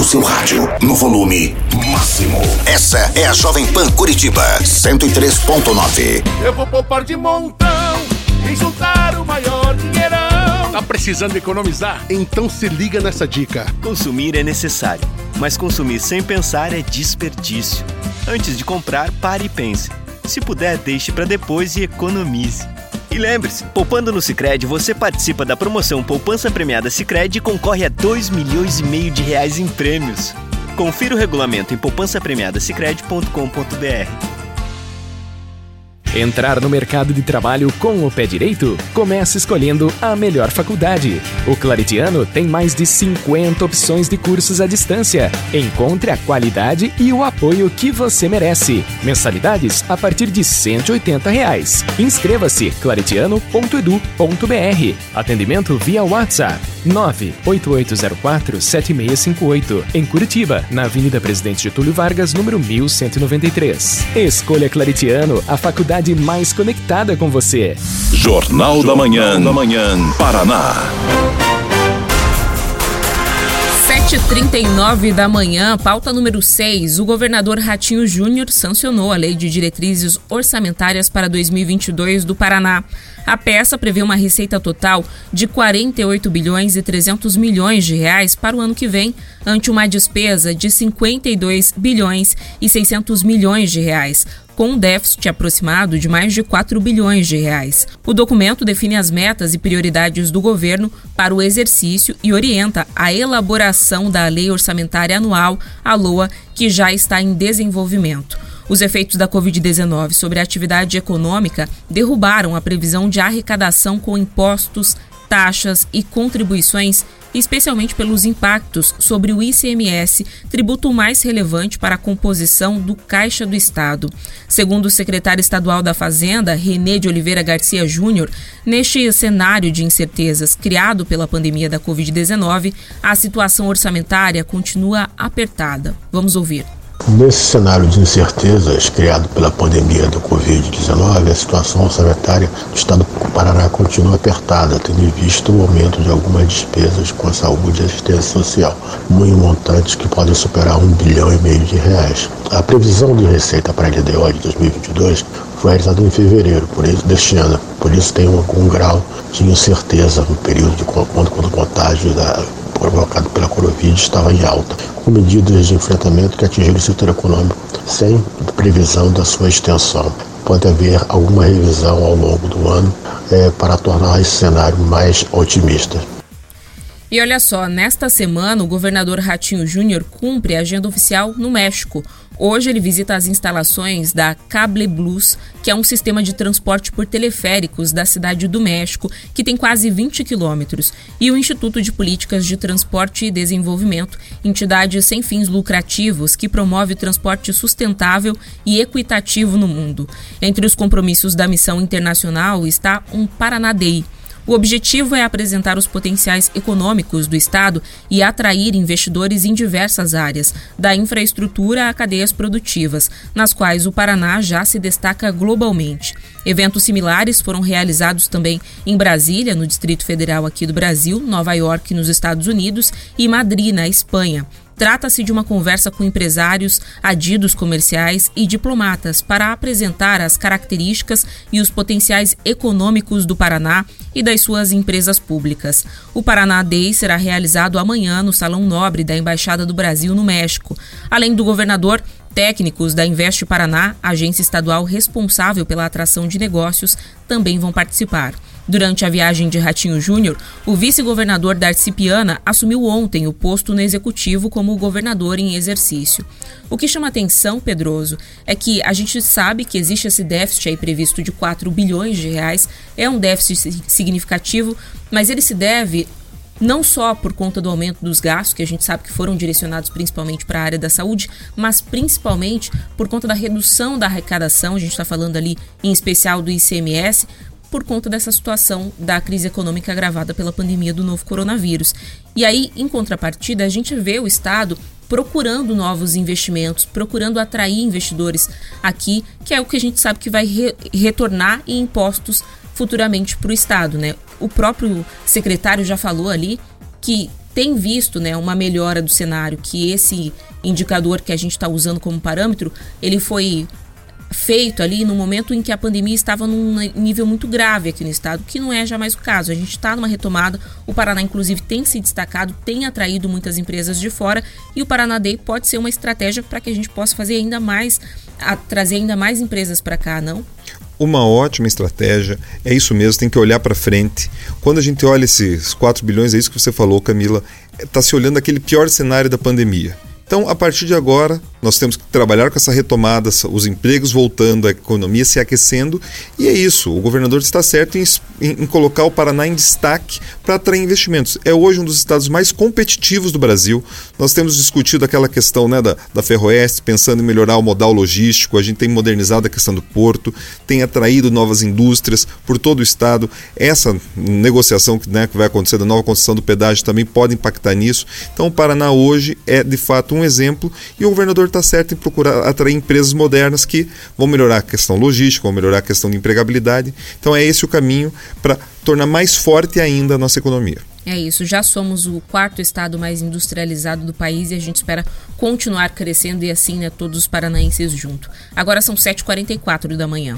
Seu rádio no volume máximo. Essa é a Jovem Pan Curitiba 103.9. Eu vou poupar de montão e juntar o maior dinheirão. Tá precisando economizar? Então se liga nessa dica. Consumir é necessário, mas consumir sem pensar é desperdício. Antes de comprar, pare e pense. Se puder, deixe para depois e economize. E lembre-se, poupando no Sicredi, você participa da promoção Poupança Premiada Sicredi e concorre a 2 milhões e meio de reais em prêmios. Confira o regulamento em poupancapremiadasicredi.com.br. Entrar no mercado de trabalho com o pé direito? Comece escolhendo a melhor faculdade. O Claretiano tem mais de 50 opções de cursos à distância. Encontre a qualidade e o apoio que você merece. Mensalidades a partir de 180 reais. Inscreva-se claretiano.edu.br. Atendimento via WhatsApp 988047658 em Curitiba, na Avenida Presidente Getúlio Vargas, número 1193. Escolha Claretiano, a faculdade mais conectada com você. Jornal, da Manhã, da Manhã, Paraná. 7h39 da manhã, pauta número 6. O governador Ratinho Júnior sancionou a Lei de Diretrizes Orçamentárias para 2022 do Paraná. A peça prevê uma receita total de 48 bilhões e 300 milhões de reais para o ano que vem, ante uma despesa de 52 bilhões e 600 milhões de reais, com um déficit aproximado de mais de 4 bilhões de reais. O documento define as metas e prioridades do governo para o exercício e orienta a elaboração da Lei Orçamentária Anual, a LOA, que já está em desenvolvimento. Os efeitos da Covid-19 sobre a atividade econômica derrubaram a previsão de arrecadação com impostos, taxas e contribuições especialmente pelos impactos sobre o ICMS, tributo mais relevante para a composição do Caixa do Estado. Segundo o secretário estadual da Fazenda, René de Oliveira Garcia Júnior, neste cenário de incertezas criado pela pandemia da Covid-19, a situação orçamentária continua apertada. Vamos ouvir. Nesse cenário de incertezas criado pela pandemia do Covid-19, a situação orçamentária do Estado do Paraná continua apertada, tendo em vista o aumento de algumas despesas com a saúde e assistência social, muito montantes que podem superar um bilhão e meio de reais. A previsão de receita para a LDO de 2022 foi realizada em fevereiro por isso, deste ano, por isso tem um, um grau de incerteza no período de quando, quando contágio da provocado pela Covid estava em alta, com medidas de enfrentamento que atingiram o setor econômico sem previsão da sua extensão. Pode haver alguma revisão ao longo do ano é, para tornar esse cenário mais otimista. E olha só, nesta semana o governador Ratinho Júnior cumpre a agenda oficial no México, Hoje ele visita as instalações da Cable Blues, que é um sistema de transporte por teleféricos da cidade do México, que tem quase 20 quilômetros, e o Instituto de Políticas de Transporte e Desenvolvimento, entidade sem fins lucrativos que promove o transporte sustentável e equitativo no mundo. Entre os compromissos da missão internacional está um Paraná o objetivo é apresentar os potenciais econômicos do Estado e atrair investidores em diversas áreas, da infraestrutura a cadeias produtivas, nas quais o Paraná já se destaca globalmente. Eventos similares foram realizados também em Brasília, no Distrito Federal aqui do Brasil, Nova York, nos Estados Unidos e Madrid, na Espanha. Trata-se de uma conversa com empresários, adidos comerciais e diplomatas para apresentar as características e os potenciais econômicos do Paraná e das suas empresas públicas. O Paraná Day será realizado amanhã no Salão Nobre da Embaixada do Brasil no México. Além do governador, Técnicos da Investe Paraná, agência estadual responsável pela atração de negócios, também vão participar. Durante a viagem de Ratinho Júnior, o vice-governador Darcy Piana assumiu ontem o posto no executivo como governador em exercício. O que chama atenção, Pedroso, é que a gente sabe que existe esse déficit aí previsto de 4 bilhões de reais, é um déficit significativo, mas ele se deve não só por conta do aumento dos gastos, que a gente sabe que foram direcionados principalmente para a área da saúde, mas principalmente por conta da redução da arrecadação, a gente está falando ali em especial do ICMS, por conta dessa situação da crise econômica agravada pela pandemia do novo coronavírus. E aí, em contrapartida, a gente vê o Estado procurando novos investimentos, procurando atrair investidores aqui, que é o que a gente sabe que vai re retornar em impostos futuramente para o Estado. Né? O próprio secretário já falou ali que tem visto né, uma melhora do cenário, que esse indicador que a gente está usando como parâmetro, ele foi feito ali no momento em que a pandemia estava num nível muito grave aqui no estado, que não é jamais o caso. A gente está numa retomada, o Paraná, inclusive, tem se destacado, tem atraído muitas empresas de fora e o Paraná Day pode ser uma estratégia para que a gente possa fazer ainda mais, a, trazer ainda mais empresas para cá, não? Uma ótima estratégia, é isso mesmo, tem que olhar para frente. Quando a gente olha esses 4 bilhões, é isso que você falou, Camila, está se olhando aquele pior cenário da pandemia. Então, a partir de agora, nós temos que trabalhar com essa retomada, os empregos voltando, a economia se aquecendo, e é isso. O governador está certo em, em, em colocar o Paraná em destaque para atrair investimentos. É hoje um dos estados mais competitivos do Brasil. Nós temos discutido aquela questão né, da, da Ferroeste, pensando em melhorar o modal logístico, a gente tem modernizado a questão do porto, tem atraído novas indústrias por todo o estado. Essa negociação né, que vai acontecer da nova concessão do pedágio também pode impactar nisso. Então, o Paraná hoje é de fato um exemplo e o governador está certo em procurar atrair empresas modernas que vão melhorar a questão logística, vão melhorar a questão de empregabilidade. Então é esse o caminho para tornar mais forte ainda a nossa economia. É isso, já somos o quarto estado mais industrializado do país e a gente espera continuar crescendo e assim, né, todos os paranaenses junto. Agora são 7h44 da manhã.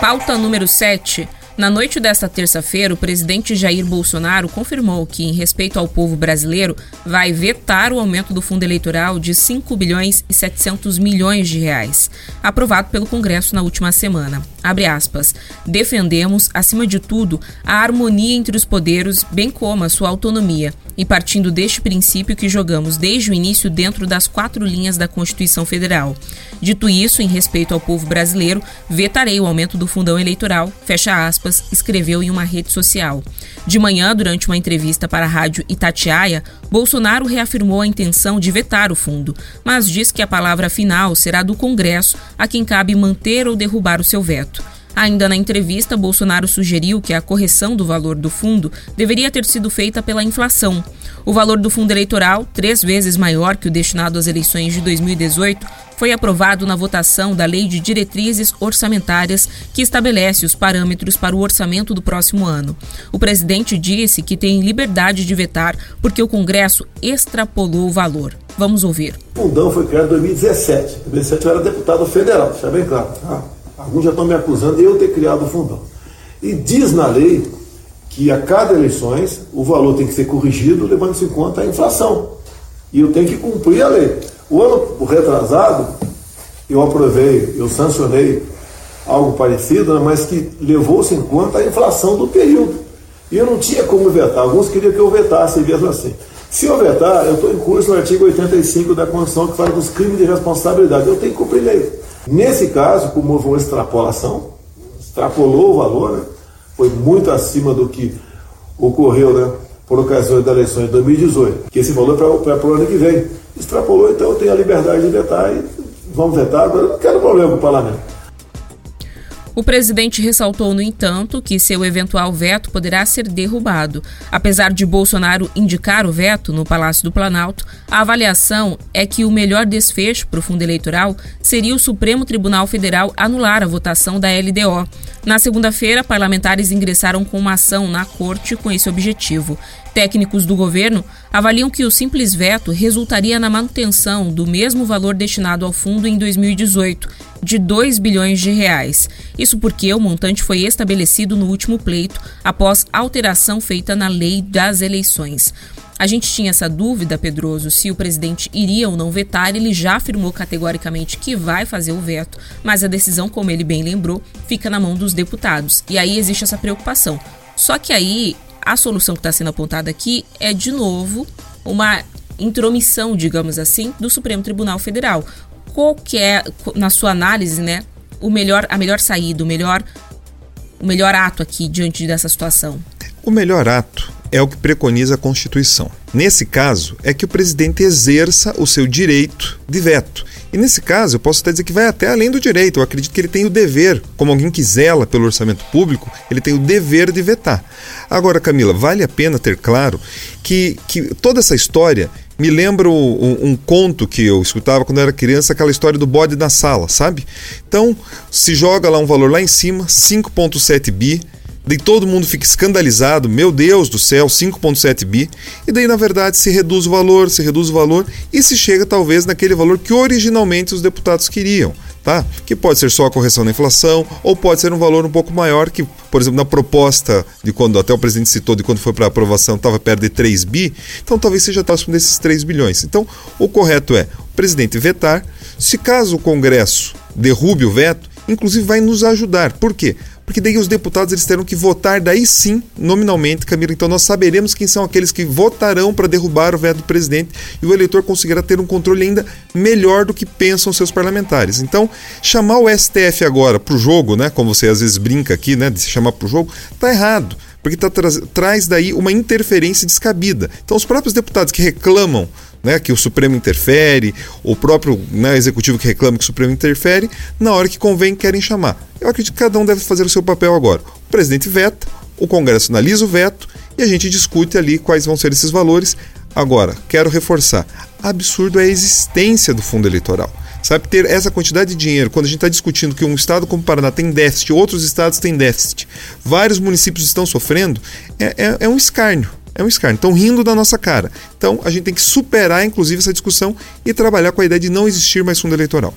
Pauta número 7. Na noite desta terça-feira, o presidente Jair Bolsonaro confirmou que, em respeito ao povo brasileiro, vai vetar o aumento do fundo eleitoral de 5 bilhões e 700 milhões de reais, aprovado pelo Congresso na última semana. Abre aspas. Defendemos, acima de tudo, a harmonia entre os poderes, bem como a sua autonomia, e partindo deste princípio que jogamos desde o início dentro das quatro linhas da Constituição Federal. Dito isso, em respeito ao povo brasileiro, vetarei o aumento do fundão eleitoral, fecha aspas, escreveu em uma rede social. De manhã, durante uma entrevista para a rádio Itatiaia, Bolsonaro reafirmou a intenção de vetar o fundo, mas diz que a palavra final será do Congresso, a quem cabe manter ou derrubar o seu veto. Ainda na entrevista, Bolsonaro sugeriu que a correção do valor do fundo deveria ter sido feita pela inflação. O valor do fundo eleitoral, três vezes maior que o destinado às eleições de 2018, foi aprovado na votação da Lei de Diretrizes Orçamentárias, que estabelece os parâmetros para o orçamento do próximo ano. O presidente disse que tem liberdade de vetar porque o Congresso extrapolou o valor. Vamos ouvir. O fundão foi criado em 2017. Em 2017 eu era deputado federal, deixa bem claro. Ah, alguns já estão me acusando de eu ter criado o fundão. E diz na lei que a cada eleições o valor tem que ser corrigido levando-se em conta a inflação. E eu tenho que cumprir a lei. O ano retrasado, eu aprovei, eu sancionei algo parecido, né, mas que levou-se em conta a inflação do período. E eu não tinha como vetar. Alguns queriam que eu vetasse mesmo assim. Se eu vetar, eu estou em curso no artigo 85 da Constituição que fala dos crimes de responsabilidade. Eu tenho que cumprir lei. Nesse caso, como houve uma extrapolação, extrapolou o valor, né? foi muito acima do que ocorreu né, por ocasião da eleição de 2018, que esse valor é para o ano que vem. Extrapolou, então eu tenho a liberdade de vetar e vamos vetar. Agora eu não quero problema com o parlamento. O presidente ressaltou, no entanto, que seu eventual veto poderá ser derrubado. Apesar de Bolsonaro indicar o veto no Palácio do Planalto, a avaliação é que o melhor desfecho para o fundo eleitoral seria o Supremo Tribunal Federal anular a votação da LDO. Na segunda-feira, parlamentares ingressaram com uma ação na corte com esse objetivo. Técnicos do governo avaliam que o simples veto resultaria na manutenção do mesmo valor destinado ao fundo em 2018, de 2 bilhões de reais. Isso porque o montante foi estabelecido no último pleito após alteração feita na lei das eleições. A gente tinha essa dúvida, Pedroso, se o presidente iria ou não vetar. Ele já afirmou categoricamente que vai fazer o veto, mas a decisão, como ele bem lembrou, fica na mão dos deputados. E aí existe essa preocupação. Só que aí a solução que está sendo apontada aqui é, de novo, uma intromissão, digamos assim, do Supremo Tribunal Federal. Qual que é, na sua análise, né, o melhor, a melhor saída, o melhor, o melhor ato aqui diante dessa situação? O melhor ato é o que preconiza a Constituição. Nesse caso, é que o presidente exerça o seu direito de veto. E nesse caso, eu posso até dizer que vai até além do direito. Eu acredito que ele tem o dever, como alguém que zela pelo orçamento público, ele tem o dever de vetar. Agora, Camila, vale a pena ter claro que, que toda essa história me lembra um, um, conto que eu escutava quando eu era criança, aquela história do bode na sala, sabe? Então, se joga lá um valor lá em cima, 5,7 bi Daí todo mundo fica escandalizado, meu Deus do céu, 5,7 bi. E daí, na verdade, se reduz o valor, se reduz o valor e se chega talvez naquele valor que originalmente os deputados queriam. Tá? Que pode ser só a correção da inflação, ou pode ser um valor um pouco maior, que, por exemplo, na proposta de quando até o presidente citou de quando foi para aprovação, estava perto de 3 bi, então talvez seja próximo desses 3 bilhões. Então, o correto é o presidente vetar. Se caso o Congresso derrube o veto, inclusive vai nos ajudar. Por quê? Porque daí os deputados eles terão que votar daí sim, nominalmente, Camila. Então nós saberemos quem são aqueles que votarão para derrubar o veto do presidente e o eleitor conseguirá ter um controle ainda melhor do que pensam seus parlamentares. Então, chamar o STF agora para o jogo, né, como você às vezes brinca aqui, né, de se chamar para o jogo, tá errado porque tá tra traz daí uma interferência descabida. Então, os próprios deputados que reclamam né, que o Supremo interfere, o próprio né, executivo que reclama que o Supremo interfere, na hora que convém querem chamar. Eu acredito que cada um deve fazer o seu papel agora. O presidente veta, o Congresso analisa o veto e a gente discute ali quais vão ser esses valores. Agora, quero reforçar: absurdo é a existência do fundo eleitoral. Sabe, ter essa quantidade de dinheiro, quando a gente está discutindo que um estado como o Paraná tem déficit, outros estados têm déficit, vários municípios estão sofrendo, é, é, é um escárnio É um escárnio. Estão rindo da nossa cara. Então a gente tem que superar, inclusive, essa discussão e trabalhar com a ideia de não existir mais fundo eleitoral.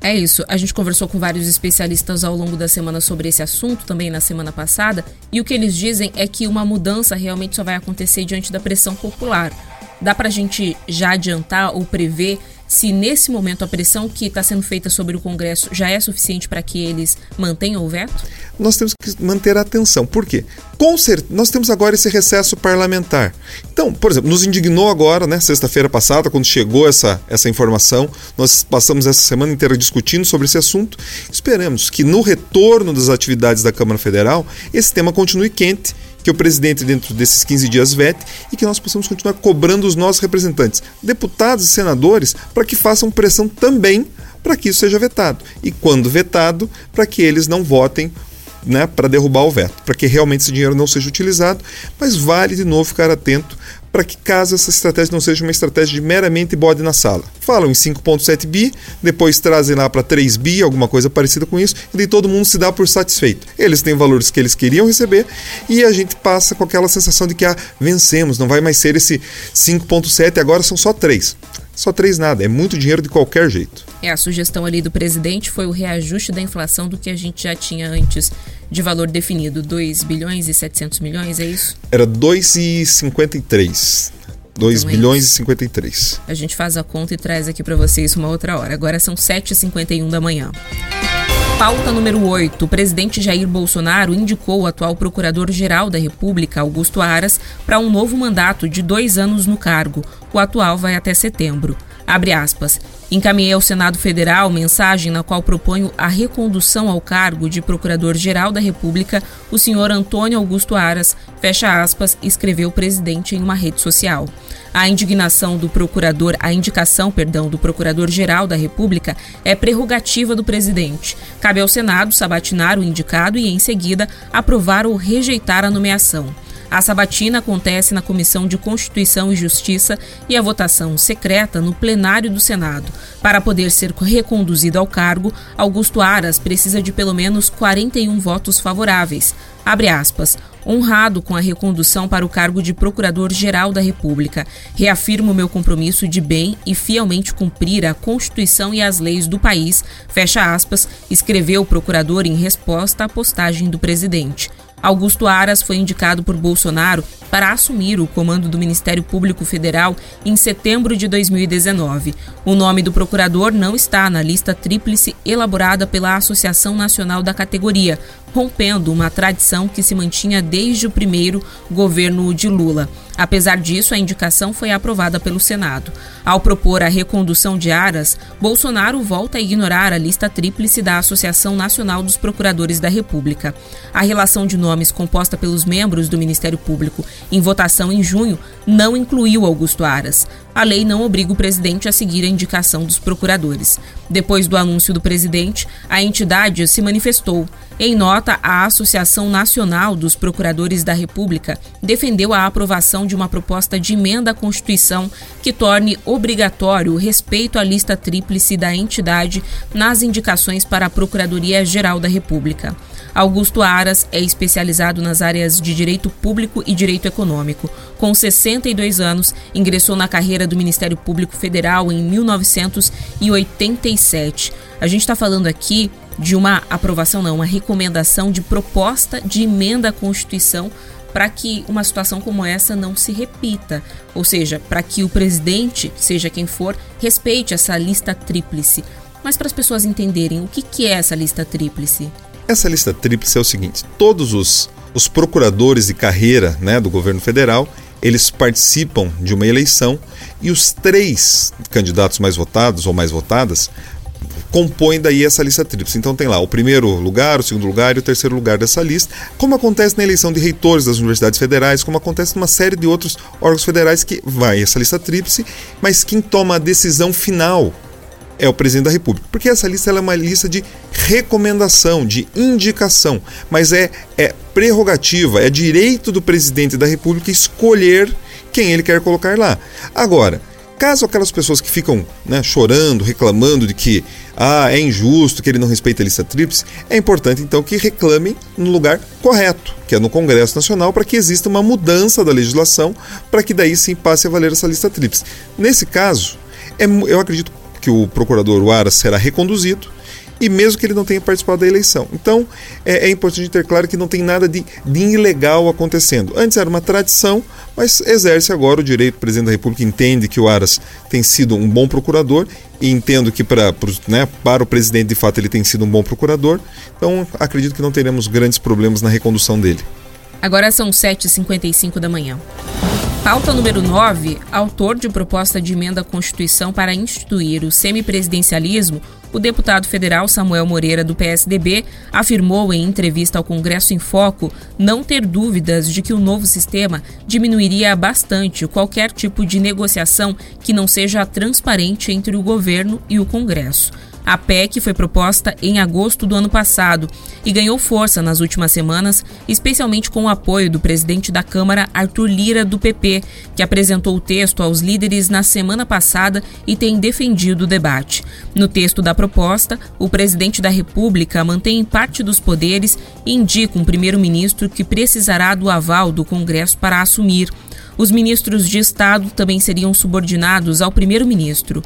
É isso. A gente conversou com vários especialistas ao longo da semana sobre esse assunto, também na semana passada, e o que eles dizem é que uma mudança realmente só vai acontecer diante da pressão popular. Dá para a gente já adiantar ou prever se nesse momento a pressão que está sendo feita sobre o Congresso já é suficiente para que eles mantenham o veto? Nós temos que manter a atenção. Por quê? Com certeza, nós temos agora esse recesso parlamentar. Então, por exemplo, nos indignou agora, né, sexta-feira passada, quando chegou essa, essa informação, nós passamos essa semana inteira discutindo sobre esse assunto. Esperamos que no retorno das atividades da Câmara Federal, esse tema continue quente que o presidente, dentro desses 15 dias, vete e que nós possamos continuar cobrando os nossos representantes, deputados e senadores, para que façam pressão também para que isso seja vetado. E quando vetado, para que eles não votem né, para derrubar o veto, para que realmente esse dinheiro não seja utilizado, mas vale de novo ficar atento para que caso essa estratégia não seja uma estratégia de meramente bode na sala. Falam em 5.7 bi, depois trazem lá para 3 bi, alguma coisa parecida com isso, e todo mundo se dá por satisfeito. Eles têm valores que eles queriam receber e a gente passa com aquela sensação de que ah, vencemos, não vai mais ser esse 5.7, agora são só 3. Só três nada, é muito dinheiro de qualquer jeito. É, a sugestão ali do presidente foi o reajuste da inflação do que a gente já tinha antes de valor definido, 2 bilhões e 700 milhões, é isso? Era 2,53. 2 então bilhões é e 53. A gente faz a conta e traz aqui para vocês uma outra hora. Agora são 7h51 da manhã. Pauta número 8. O presidente Jair Bolsonaro indicou o atual procurador-geral da República, Augusto Aras, para um novo mandato de dois anos no cargo. O atual vai até setembro. Abre aspas. Encaminhei ao Senado Federal mensagem na qual proponho a recondução ao cargo de Procurador-Geral da República, o senhor Antônio Augusto Aras, fecha aspas, escreveu o presidente em uma rede social. A indignação do procurador, a indicação, perdão, do Procurador-Geral da República é prerrogativa do presidente. Cabe ao Senado sabatinar o indicado e, em seguida, aprovar ou rejeitar a nomeação. A sabatina acontece na Comissão de Constituição e Justiça e a votação secreta no plenário do Senado. Para poder ser reconduzido ao cargo, Augusto Aras precisa de pelo menos 41 votos favoráveis. Abre aspas. Honrado com a recondução para o cargo de Procurador-Geral da República, reafirmo meu compromisso de bem e fielmente cumprir a Constituição e as leis do país, fecha aspas, escreveu o procurador em resposta à postagem do presidente. Augusto Aras foi indicado por Bolsonaro para assumir o comando do Ministério Público Federal em setembro de 2019. O nome do procurador não está na lista tríplice elaborada pela Associação Nacional da categoria, rompendo uma tradição que se mantinha desde o primeiro governo de Lula. Apesar disso, a indicação foi aprovada pelo Senado. Ao propor a recondução de Aras, Bolsonaro volta a ignorar a lista tríplice da Associação Nacional dos Procuradores da República. A relação de nomes composta pelos membros do Ministério Público em votação em junho não incluiu Augusto Aras. A lei não obriga o presidente a seguir a indicação dos procuradores. Depois do anúncio do presidente, a entidade se manifestou. Em nota, a Associação Nacional dos Procuradores da República defendeu a aprovação de uma proposta de emenda à Constituição que torne obrigatório o respeito à lista tríplice da entidade nas indicações para a Procuradoria-Geral da República. Augusto Aras é especializado nas áreas de direito público e direito econômico. Com 62 anos, ingressou na carreira do Ministério Público Federal em 1987. A gente está falando aqui de uma aprovação, não, uma recomendação de proposta de emenda à Constituição para que uma situação como essa não se repita, ou seja, para que o presidente, seja quem for, respeite essa lista tríplice. Mas para as pessoas entenderem o que, que é essa lista tríplice. Essa lista tríplice é o seguinte: todos os, os procuradores de carreira né, do governo federal eles participam de uma eleição e os três candidatos mais votados ou mais votadas compõem daí essa lista tríplice. Então tem lá o primeiro lugar, o segundo lugar e o terceiro lugar dessa lista, como acontece na eleição de reitores das universidades federais, como acontece numa série de outros órgãos federais que vai essa lista tríplice, mas quem toma a decisão final é o presidente da República. Porque essa lista é uma lista de recomendação, de indicação, mas é, é prerrogativa, é direito do presidente da República escolher quem ele quer colocar lá. Agora, caso aquelas pessoas que ficam né, chorando, reclamando de que ah, é injusto, que ele não respeita a lista tríplice, é importante então que reclamem no lugar correto, que é no Congresso Nacional, para que exista uma mudança da legislação, para que daí sim passe a valer essa lista tríplice. Nesse caso, é, eu acredito que o procurador Aras será reconduzido e mesmo que ele não tenha participado da eleição. Então é, é importante ter claro que não tem nada de, de, ilegal acontecendo. Antes era uma tradição, mas exerce agora o direito. O presidente da República entende que o Aras tem sido um bom procurador e entendo que para, né, para o presidente de fato ele tem sido um bom procurador. Então acredito que não teremos grandes problemas na recondução dele. Agora são 7h55 da manhã. Pauta número 9. Autor de proposta de emenda à Constituição para instituir o semipresidencialismo, o deputado federal Samuel Moreira, do PSDB, afirmou em entrevista ao Congresso em Foco não ter dúvidas de que o novo sistema diminuiria bastante qualquer tipo de negociação que não seja transparente entre o governo e o Congresso. A PEC foi proposta em agosto do ano passado e ganhou força nas últimas semanas, especialmente com o apoio do presidente da Câmara, Arthur Lira, do PP, que apresentou o texto aos líderes na semana passada e tem defendido o debate. No texto da proposta, o presidente da República mantém parte dos poderes e indica um primeiro-ministro que precisará do aval do Congresso para assumir. Os ministros de Estado também seriam subordinados ao primeiro-ministro.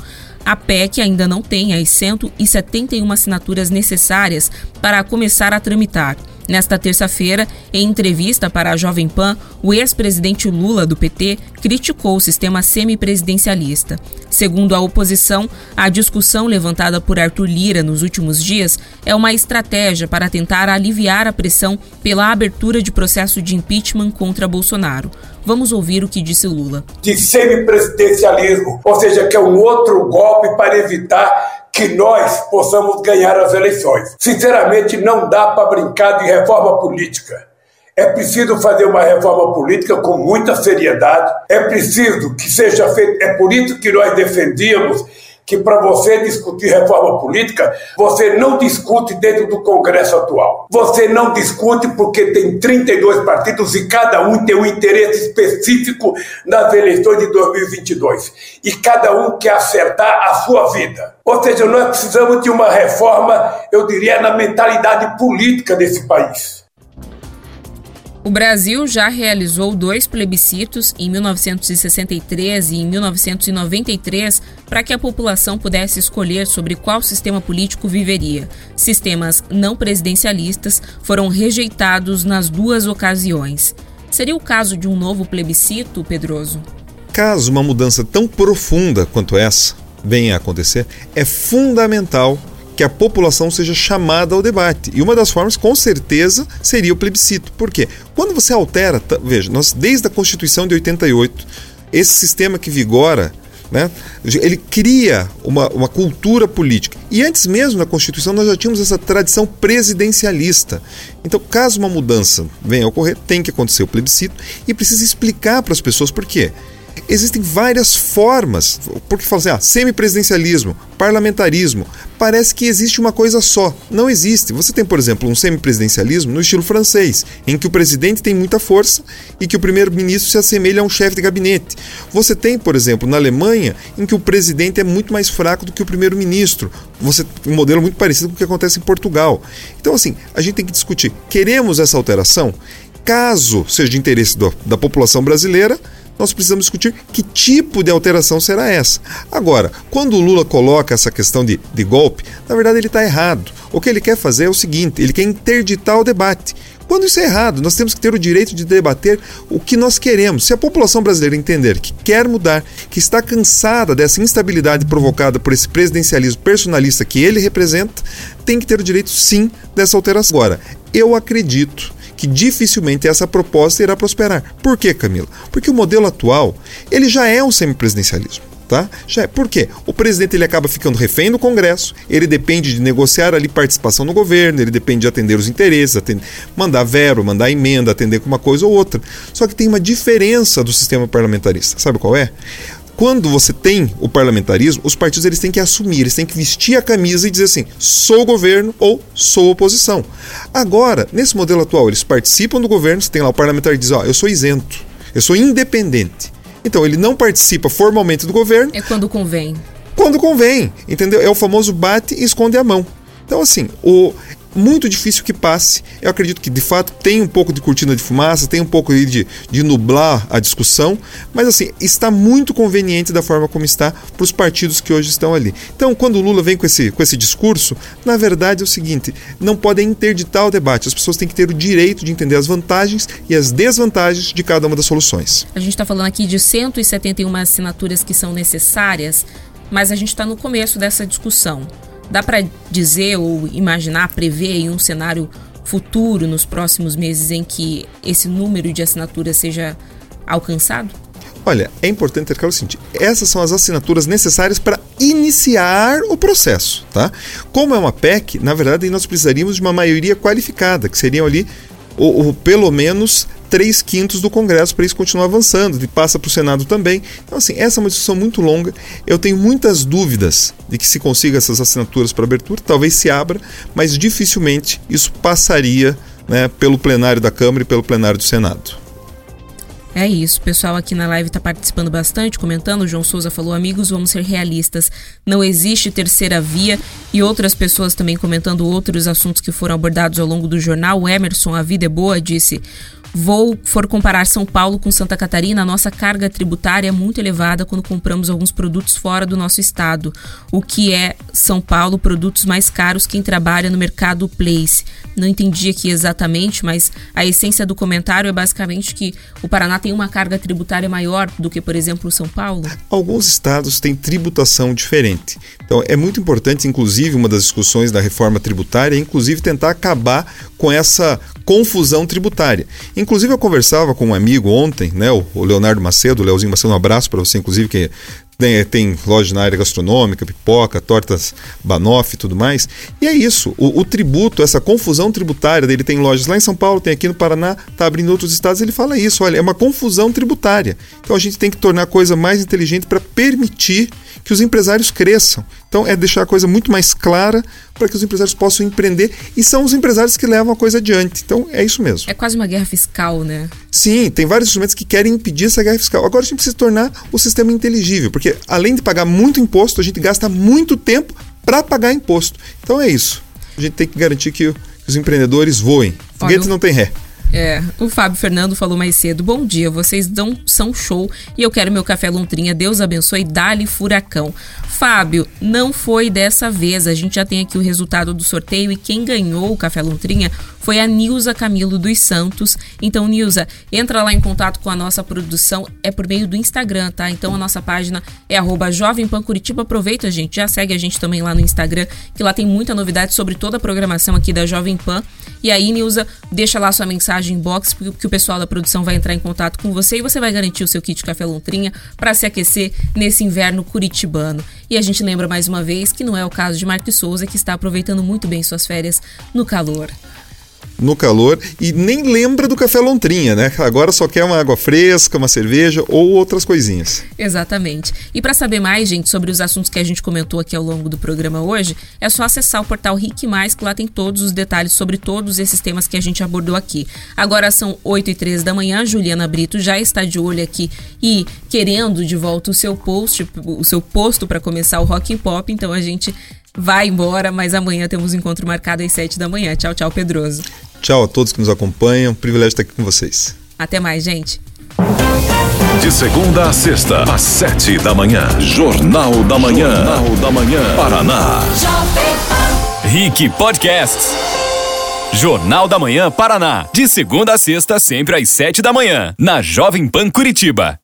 A PEC ainda não tem as 171 assinaturas necessárias para começar a tramitar. Nesta terça-feira, em entrevista para a Jovem Pan, o ex-presidente Lula do PT criticou o sistema semipresidencialista. Segundo a oposição, a discussão levantada por Arthur Lira nos últimos dias é uma estratégia para tentar aliviar a pressão pela abertura de processo de impeachment contra Bolsonaro. Vamos ouvir o que disse Lula. De semipresidencialismo, ou seja, que é um outro golpe para evitar que nós possamos ganhar as eleições. Sinceramente, não dá para brincar de reforma política. É preciso fazer uma reforma política com muita seriedade. É preciso que seja feito. É por isso que nós defendíamos que para você discutir reforma política, você não discute dentro do Congresso atual. Você não discute porque tem 32 partidos e cada um tem um interesse específico nas eleições de 2022. E cada um quer acertar a sua vida. Ou seja, nós precisamos de uma reforma, eu diria, na mentalidade política desse país. O Brasil já realizou dois plebiscitos em 1963 e em 1993 para que a população pudesse escolher sobre qual sistema político viveria. Sistemas não presidencialistas foram rejeitados nas duas ocasiões. Seria o caso de um novo plebiscito, Pedroso? Caso uma mudança tão profunda quanto essa venha a acontecer, é fundamental que a população seja chamada ao debate. E uma das formas, com certeza, seria o plebiscito. Por quê? Quando você altera, veja, nós desde a Constituição de 88, esse sistema que vigora, né, ele cria uma, uma cultura política. E antes mesmo na Constituição nós já tínhamos essa tradição presidencialista. Então, caso uma mudança venha a ocorrer, tem que acontecer o plebiscito e precisa explicar para as pessoas por quê existem várias formas. Porque fala assim, ah, semipresidencialismo, parlamentarismo, parece que existe uma coisa só. Não existe. Você tem, por exemplo, um semipresidencialismo no estilo francês, em que o presidente tem muita força e que o primeiro-ministro se assemelha a um chefe de gabinete. Você tem, por exemplo, na Alemanha, em que o presidente é muito mais fraco do que o primeiro-ministro. Você um modelo muito parecido com o que acontece em Portugal. Então, assim, a gente tem que discutir. Queremos essa alteração? Caso seja de interesse do, da população brasileira, nós precisamos discutir que tipo de alteração será essa. Agora, quando o Lula coloca essa questão de, de golpe, na verdade ele está errado. O que ele quer fazer é o seguinte: ele quer interditar o debate. Quando isso é errado, nós temos que ter o direito de debater o que nós queremos. Se a população brasileira entender que quer mudar, que está cansada dessa instabilidade provocada por esse presidencialismo personalista que ele representa, tem que ter o direito sim dessa alteração. Agora, eu acredito que dificilmente essa proposta irá prosperar. Por quê, Camila? Porque o modelo atual, ele já é um semipresidencialismo. Tá? Já é. Por quê? O presidente ele acaba ficando refém do Congresso, ele depende de negociar ali participação no governo, ele depende de atender os interesses, atender, mandar vero, mandar emenda, atender com uma coisa ou outra. Só que tem uma diferença do sistema parlamentarista. Sabe qual é? quando você tem o parlamentarismo, os partidos eles têm que assumir, eles têm que vestir a camisa e dizer assim: sou governo ou sou oposição. Agora, nesse modelo atual, eles participam do governo, você tem lá o parlamentar que diz: ó, eu sou isento, eu sou independente. Então ele não participa formalmente do governo. É quando convém. Quando convém, entendeu? É o famoso bate e esconde a mão. Então, assim, o, muito difícil que passe. Eu acredito que de fato tem um pouco de cortina de fumaça, tem um pouco de, de nublar a discussão, mas assim, está muito conveniente da forma como está para os partidos que hoje estão ali. Então, quando o Lula vem com esse, com esse discurso, na verdade é o seguinte: não podem interditar o debate, as pessoas têm que ter o direito de entender as vantagens e as desvantagens de cada uma das soluções. A gente está falando aqui de 171 assinaturas que são necessárias, mas a gente está no começo dessa discussão. Dá para dizer ou imaginar, prever um cenário futuro nos próximos meses em que esse número de assinaturas seja alcançado? Olha, é importante ter claro o seguinte: essas são as assinaturas necessárias para iniciar o processo, tá? Como é uma PEC, na verdade nós precisaríamos de uma maioria qualificada, que seriam ali ou, ou pelo menos três quintos do Congresso para isso continuar avançando, e passa para o Senado também. Então, assim, essa é uma discussão muito longa. Eu tenho muitas dúvidas de que se consiga essas assinaturas para abertura, talvez se abra, mas dificilmente isso passaria né, pelo plenário da Câmara e pelo plenário do Senado. É isso, o pessoal aqui na live está participando bastante, comentando. O João Souza falou: amigos, vamos ser realistas. Não existe terceira via. E outras pessoas também comentando outros assuntos que foram abordados ao longo do jornal. O Emerson, a vida é boa, disse: vou for comparar São Paulo com Santa Catarina, a nossa carga tributária é muito elevada quando compramos alguns produtos fora do nosso estado. O que é São Paulo, produtos mais caros quem trabalha no mercado place. Não entendi aqui exatamente, mas a essência do comentário é basicamente que o Paraná tem uma carga tributária maior do que, por exemplo, São Paulo. Alguns estados têm tributação diferente. Então é muito importante, inclusive, uma das discussões da reforma tributária, é inclusive tentar acabar com essa confusão tributária. Inclusive, eu conversava com um amigo ontem, né, o Leonardo Macedo, o Leozinho Macedo, um abraço para você, inclusive, que tem, tem loja na área gastronômica, pipoca, tortas banoff e tudo mais. E é isso, o, o, tributo, essa confusão tributária dele tem lojas lá em São Paulo, tem aqui no Paraná, está abrindo outros estados, ele fala isso, olha, é uma confusão tributária. Então a gente tem que tornar a coisa mais inteligente para permitir que os empresários cresçam. Então é deixar a coisa muito mais clara para que os empresários possam empreender e são os empresários que levam a coisa adiante. Então é isso mesmo. É quase uma guerra fiscal, né? Sim, tem vários instrumentos que querem impedir essa guerra fiscal. Agora a gente precisa tornar o sistema inteligível, porque além de pagar muito imposto, a gente gasta muito tempo para pagar imposto. Então é isso. A gente tem que garantir que os empreendedores voem. Foguete não tem ré. É, o Fábio Fernando falou mais cedo. Bom dia, vocês dão, são show e eu quero meu café lontrinha. Deus abençoe, dá-lhe furacão. Fábio, não foi dessa vez. A gente já tem aqui o resultado do sorteio e quem ganhou o café lontrinha foi a Nilza Camilo dos Santos. Então, Nilza, entra lá em contato com a nossa produção, é por meio do Instagram, tá? Então a nossa página é arroba Jovem Pan Curitiba. Aproveita, gente, já segue a gente também lá no Instagram, que lá tem muita novidade sobre toda a programação aqui da Jovem Pan. E aí, Nilza, deixa lá sua mensagem box, que o pessoal da produção vai entrar em contato com você e você vai garantir o seu kit Café Lontrinha para se aquecer nesse inverno curitibano. E a gente lembra mais uma vez que não é o caso de Marcos Souza, que está aproveitando muito bem suas férias no calor no calor e nem lembra do café lontrinha, né? Agora só quer uma água fresca, uma cerveja ou outras coisinhas. Exatamente. E para saber mais, gente, sobre os assuntos que a gente comentou aqui ao longo do programa hoje, é só acessar o portal Rick Mais, que lá tem todos os detalhes sobre todos esses temas que a gente abordou aqui. Agora são 8 e 13 da manhã, Juliana Brito já está de olho aqui e querendo de volta o seu post, o seu posto para começar o Rock and Pop, então a gente vai embora, mas amanhã temos um encontro marcado às 7 da manhã. Tchau, tchau, Pedroso. Tchau a todos que nos acompanham. Privilégio estar aqui com vocês. Até mais, gente. De segunda a sexta, às sete da manhã. Jornal da Manhã. Jornal da Manhã. Paraná. Rick Podcasts. Jornal da Manhã Paraná. De segunda a sexta, sempre às sete da manhã. Na Jovem Pan Curitiba.